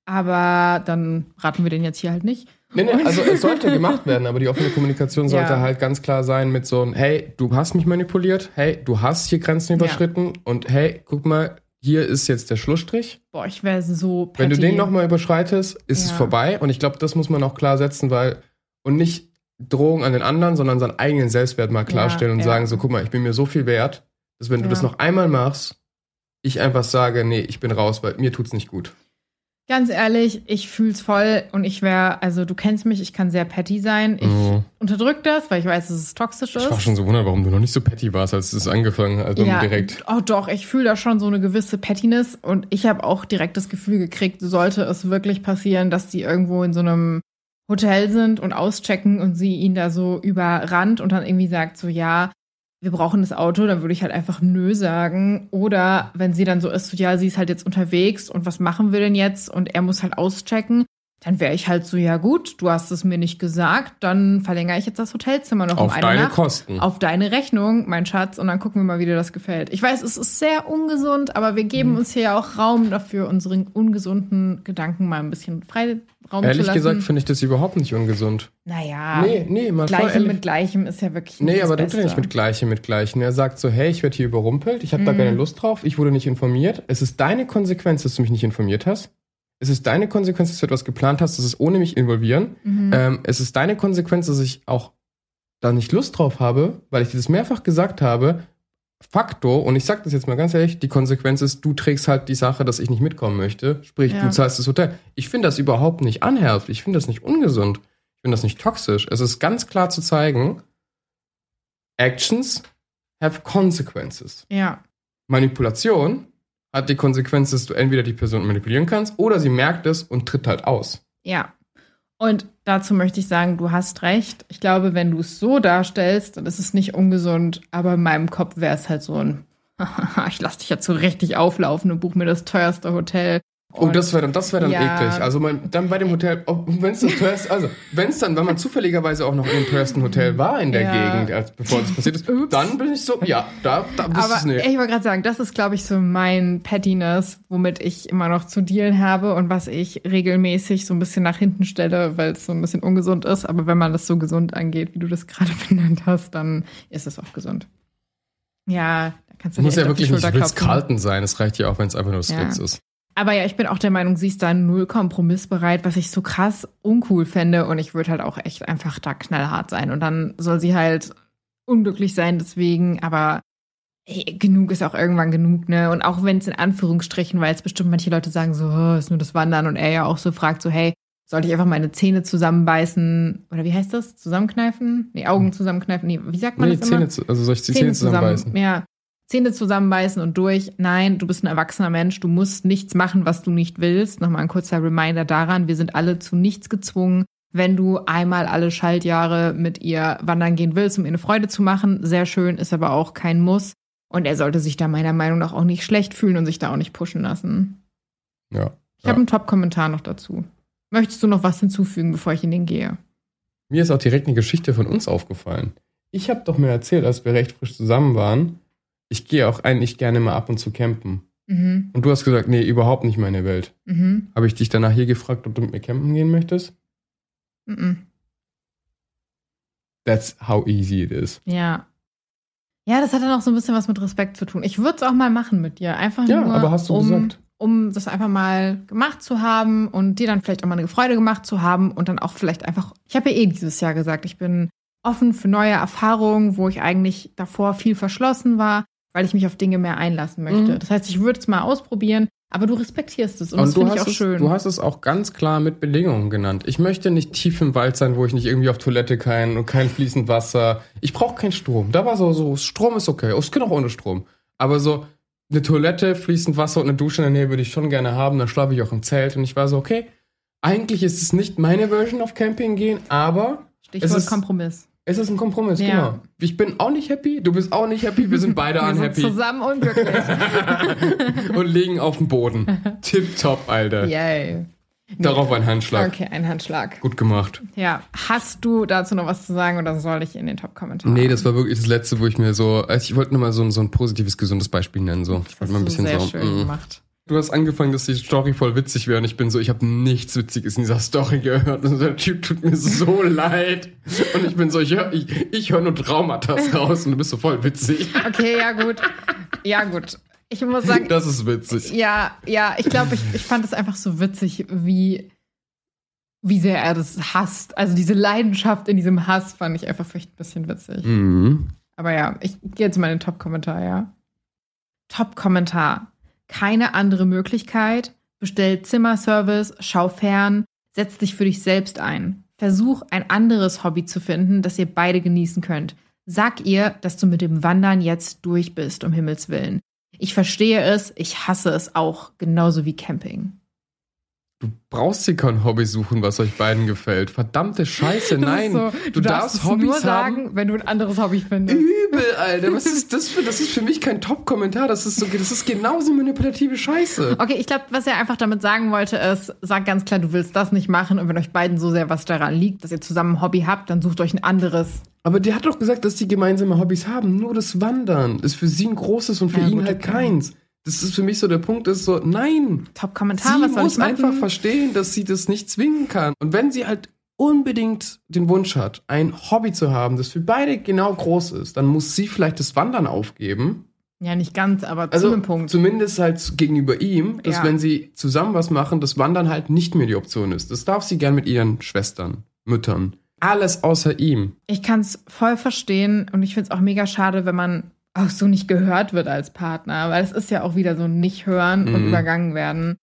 Aber dann raten wir den jetzt hier halt nicht. Nee, nee, also es sollte gemacht werden, aber die offene Kommunikation sollte Ja. halt ganz klar sein mit so einem, hey, du hast mich manipuliert, hey, du hast hier Grenzen überschritten und hey, guck mal, hier ist jetzt der Schlussstrich. Boah, ich wäre so petty. Wenn du den nochmal überschreitest, ist es Ja. vorbei. Und ich glaube, das muss man auch klar setzen, weil und nicht Drohung an den anderen, sondern seinen eigenen Selbstwert mal klarstellen Ja, und ja. sagen, so guck mal, ich bin mir so viel wert, dass wenn du das noch einmal machst, ich einfach sage, nee, ich bin raus, weil mir tut's nicht gut. Ganz ehrlich, ich fühl's voll und ich wäre, also du kennst mich, ich kann sehr petty sein. Ich Mhm. unterdrück das, weil ich weiß, dass es toxisch ist. Ich war schon so wundert, warum du noch nicht so petty warst, als es angefangen hat, also ja, direkt. Oh doch, ich fühle da schon so eine gewisse Pettiness und ich habe auch direkt das Gefühl gekriegt, sollte es wirklich passieren, dass die irgendwo in so einem Hotel sind und auschecken und sie ihn da so überrannt und dann irgendwie sagt so, ja, wir brauchen das Auto, dann würde ich halt einfach nö sagen. Oder wenn sie dann so ist, so, ja, sie ist halt jetzt unterwegs und was machen wir denn jetzt? Und er muss halt auschecken. Dann wäre ich halt so, ja gut, du hast es mir nicht gesagt, dann verlängere ich jetzt das Hotelzimmer noch um Auf eine deine Nacht Kosten. auf deine Rechnung, mein Schatz, und dann gucken wir mal, wie dir das gefällt. Ich weiß, es ist sehr ungesund, aber wir Mhm. geben uns hier ja auch Raum dafür, unseren ungesunden Gedanken mal ein bisschen Freiraum zu Ehrlich lassen. gesagt finde ich das überhaupt nicht ungesund. naja, nee, nee, mal Gleichem ehrlich. mit Gleichem ist ja wirklich Nee, das aber er nicht mit Gleiche mit Gleichen. Er sagt so, hey, ich werde hier überrumpelt, ich habe Mhm. da keine Lust drauf, ich wurde nicht informiert. Es ist deine Konsequenz, dass du mich nicht informiert hast. Es ist deine Konsequenz, dass du etwas geplant hast, das ist ohne mich involvieren. Mhm. Ähm, es ist deine Konsequenz, dass ich auch da nicht Lust drauf habe, weil ich dir das mehrfach gesagt habe. Fakto, und ich sag das jetzt mal ganz ehrlich, die Konsequenz ist, du trägst halt die Sache, dass ich nicht mitkommen möchte. Sprich, Ja. du zahlst das Hotel. Ich finde das überhaupt nicht unhealthy. Ich finde das nicht ungesund. Ich finde das nicht toxisch. Es ist ganz klar zu zeigen, Actions have consequences. ja, Manipulation hat die Konsequenz, dass du entweder die Person manipulieren kannst oder sie merkt es und tritt halt aus. ja. Und dazu möchte ich sagen, du hast recht. Ich glaube, wenn du es so darstellst, dann ist es nicht ungesund, aber in meinem Kopf wäre es halt so ein, ich lass dich jetzt so richtig auflaufen und buch mir das teuerste Hotel. Oh, Und- das wäre dann, das wäre dann Ja. eklig. Also man, dann bei dem Hotel, wenn es teuerste, also wenn es dann, wenn man zufälligerweise auch noch in dem teuersten Hotel war in der Ja. Gegend, als, bevor das passiert ist, Ups. dann bin ich so, ja, da, da bist Aber es nicht. ich wollte gerade sagen, das ist, glaube ich, so mein Pettiness, womit ich immer noch zu dealen habe und was ich regelmäßig so ein bisschen nach hinten stelle, weil es so ein bisschen ungesund ist. Aber wenn man das so gesund angeht, wie du das gerade benannt hast, dann ist es auch gesund. Ja, da kannst du Muss ja wirklich nicht Ritz. Carlton sein. Es reicht ja auch, wenn es einfach nur das Ja. Ritz ist. Aber ja, ich bin auch der Meinung, sie ist da null kompromissbereit, was ich so krass uncool fände. Und ich würde halt auch echt einfach da knallhart sein. Und dann soll sie halt unglücklich sein deswegen. Aber ey, genug ist auch irgendwann genug, ne? Und auch wenn es in Anführungsstrichen, weil jetzt bestimmt manche Leute sagen so, oh, ist nur das Wandern. Und er ja auch so fragt so, hey, sollte ich einfach meine Zähne zusammenbeißen? Oder wie heißt das? Zusammenkneifen? Nee, Augen zusammenkneifen. Nee, wie sagt man Nee, das immer? Zähne, zu- also soll ich die Zähne, zusammenbeißen? Ja. Zähne zusammenbeißen und durch. Nein, du bist ein erwachsener Mensch. Du musst nichts machen, was du nicht willst. Nochmal ein kurzer Reminder daran. Wir sind alle zu nichts gezwungen. Wenn du einmal alle Schaltjahre mit ihr wandern gehen willst, um ihr eine Freude zu machen, sehr schön, ist aber auch kein Muss. Und er sollte sich da meiner Meinung nach auch nicht schlecht fühlen und sich da auch nicht pushen lassen. Ja. Ich habe einen Top-Kommentar noch dazu. Möchtest du noch was hinzufügen, bevor ich in den gehe? Mir ist auch direkt eine Geschichte von uns aufgefallen. Ich habe doch mir erzählt, als wir recht frisch zusammen waren, ich gehe auch eigentlich gerne mal ab und zu campen. Mhm. Und du hast gesagt, nee, überhaupt nicht meine Welt. Mhm. Habe ich dich danach hier gefragt, ob du mit mir campen gehen möchtest? Mhm. That's how easy it is. Ja. Ja, das hat dann auch so ein bisschen was mit Respekt zu tun. Ich würde es auch mal machen mit dir. Einfach Ja, nur, aber hast du um, gesagt. um das einfach mal gemacht zu haben und dir dann vielleicht auch mal eine Freude gemacht zu haben und dann auch vielleicht einfach, ich habe ja eh dieses Jahr gesagt, ich bin offen für neue Erfahrungen, wo ich eigentlich davor viel verschlossen war, weil ich mich auf Dinge mehr einlassen möchte. Mhm. Das heißt, ich würde es mal ausprobieren, aber du respektierst es und, das du finde ich hast, auch es, schön. du hast es auch ganz klar mit Bedingungen genannt. Ich möchte nicht tief im Wald sein, wo ich nicht irgendwie auf Toilette kann und kein fließend Wasser. Ich brauche keinen Strom. Da war so, so, Strom ist okay. Es geht auch ohne Strom. Aber so eine Toilette, fließend Wasser und eine Dusche in der Nähe würde ich schon gerne haben. Dann schlafe ich auch im Zelt. Und ich war so, okay, eigentlich ist es nicht meine Version auf Camping gehen, aber Stichwort es ist- Kompromiss. Es ist ein Kompromiss, Ja. genau. Ich bin auch nicht happy, du bist auch nicht happy, wir sind beide Wir sind unhappy zusammen unglücklich. und liegen auf dem Boden. Tipptopp, Alter. Yay. Darauf ein Handschlag. Okay, ein Handschlag. Gut gemacht. Ja, hast du dazu noch was zu sagen oder soll ich in den Top-Kommentar? Nee, das war wirklich das Letzte, wo ich mir so, also ich wollte nur mal so, ein- so ein positives, gesundes Beispiel nennen. So. Ich wollte mal ein bisschen sehr so. schön mm. gemacht. Du hast angefangen, dass die Story voll witzig wäre und ich bin so, ich habe nichts Witziges in dieser Story gehört und der Typ tut mir so leid und ich bin so, ich höre ich, ich hör nur Traumata raus und du bist so voll witzig. Okay, ja gut. Ja gut. Ich muss sagen, Das ist witzig. ja, ja, ich glaube, ich, ich fand es einfach so witzig, wie, wie sehr er das hasst. Also diese Leidenschaft in diesem Hass fand ich einfach vielleicht ein bisschen witzig. Mhm. Aber ja, ich gehe jetzt mal in den Top-Kommentar, ja. Top-Kommentar. Keine andere Möglichkeit. Bestell Zimmerservice, schau fern, setz dich für dich selbst ein. Versuch ein anderes Hobby zu finden, das ihr beide genießen könnt. Sag ihr, dass du mit dem Wandern jetzt durch bist, um Himmels Willen. Ich verstehe es, ich hasse es auch, genauso wie Camping. Du brauchst dir kein Hobby suchen, was euch beiden gefällt. Verdammte Scheiße, nein. so, du, darfst es Hobbys nur haben. sagen, wenn du ein anderes Hobby findest. Übel, Alter. Was ist das für? Das ist für mich kein Top-Kommentar. Das ist so, das ist genauso manipulative Scheiße. Okay, ich glaube, was er einfach damit sagen wollte, ist, sag ganz klar, du willst das nicht machen und wenn euch beiden so sehr was daran liegt, dass ihr zusammen ein Hobby habt, dann sucht euch ein anderes. Aber der hat doch gesagt, dass die gemeinsame Hobbys haben. Nur das Wandern ist für sie ein großes und für Ja, ihn gut, halt keins. Das ist für mich so der Punkt, ist so, nein. Top-Kommentar, sie was soll muss ich einfach verstehen, dass sie das nicht zwingen kann. Und wenn sie halt unbedingt den Wunsch hat, ein Hobby zu haben, das für beide genau groß ist, dann muss sie vielleicht das Wandern aufgeben. Ja, nicht ganz, aber Also zu einem Punkt. zumindest halt gegenüber ihm, dass Ja. wenn sie zusammen was machen, das Wandern halt nicht mehr die Option ist. Das darf sie gern mit ihren Schwestern, Müttern. Alles außer ihm. Ich kann es voll verstehen und ich finde es auch mega schade, wenn man auch so nicht gehört wird als Partner, weil es ist ja auch wieder so ein Nicht-Hören und Mhm. übergangen werden.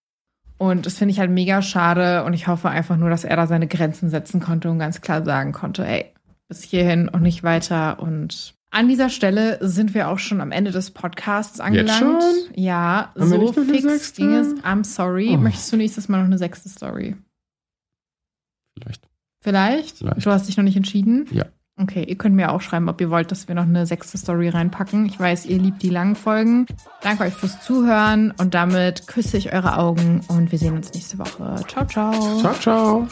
Und das finde ich halt mega schade und ich hoffe einfach nur, dass er da seine Grenzen setzen konnte und ganz klar sagen konnte, ey, bis hierhin und nicht weiter. Und an dieser Stelle sind wir auch schon am Ende des Podcasts angelangt. schon? Ja, Haben so nicht fix ging es. I'm sorry. Oh. Möchtest du nächstes Mal noch eine sechste Story? Vielleicht. Vielleicht? Vielleicht. Du hast dich noch nicht entschieden? Ja. Okay, ihr könnt mir auch schreiben, ob ihr wollt, dass wir noch eine sechste Story reinpacken. Ich weiß, ihr liebt die langen Folgen. Danke euch fürs Zuhören und damit küsse ich eure Augen und wir sehen uns nächste Woche. Ciao, ciao. Ciao, ciao.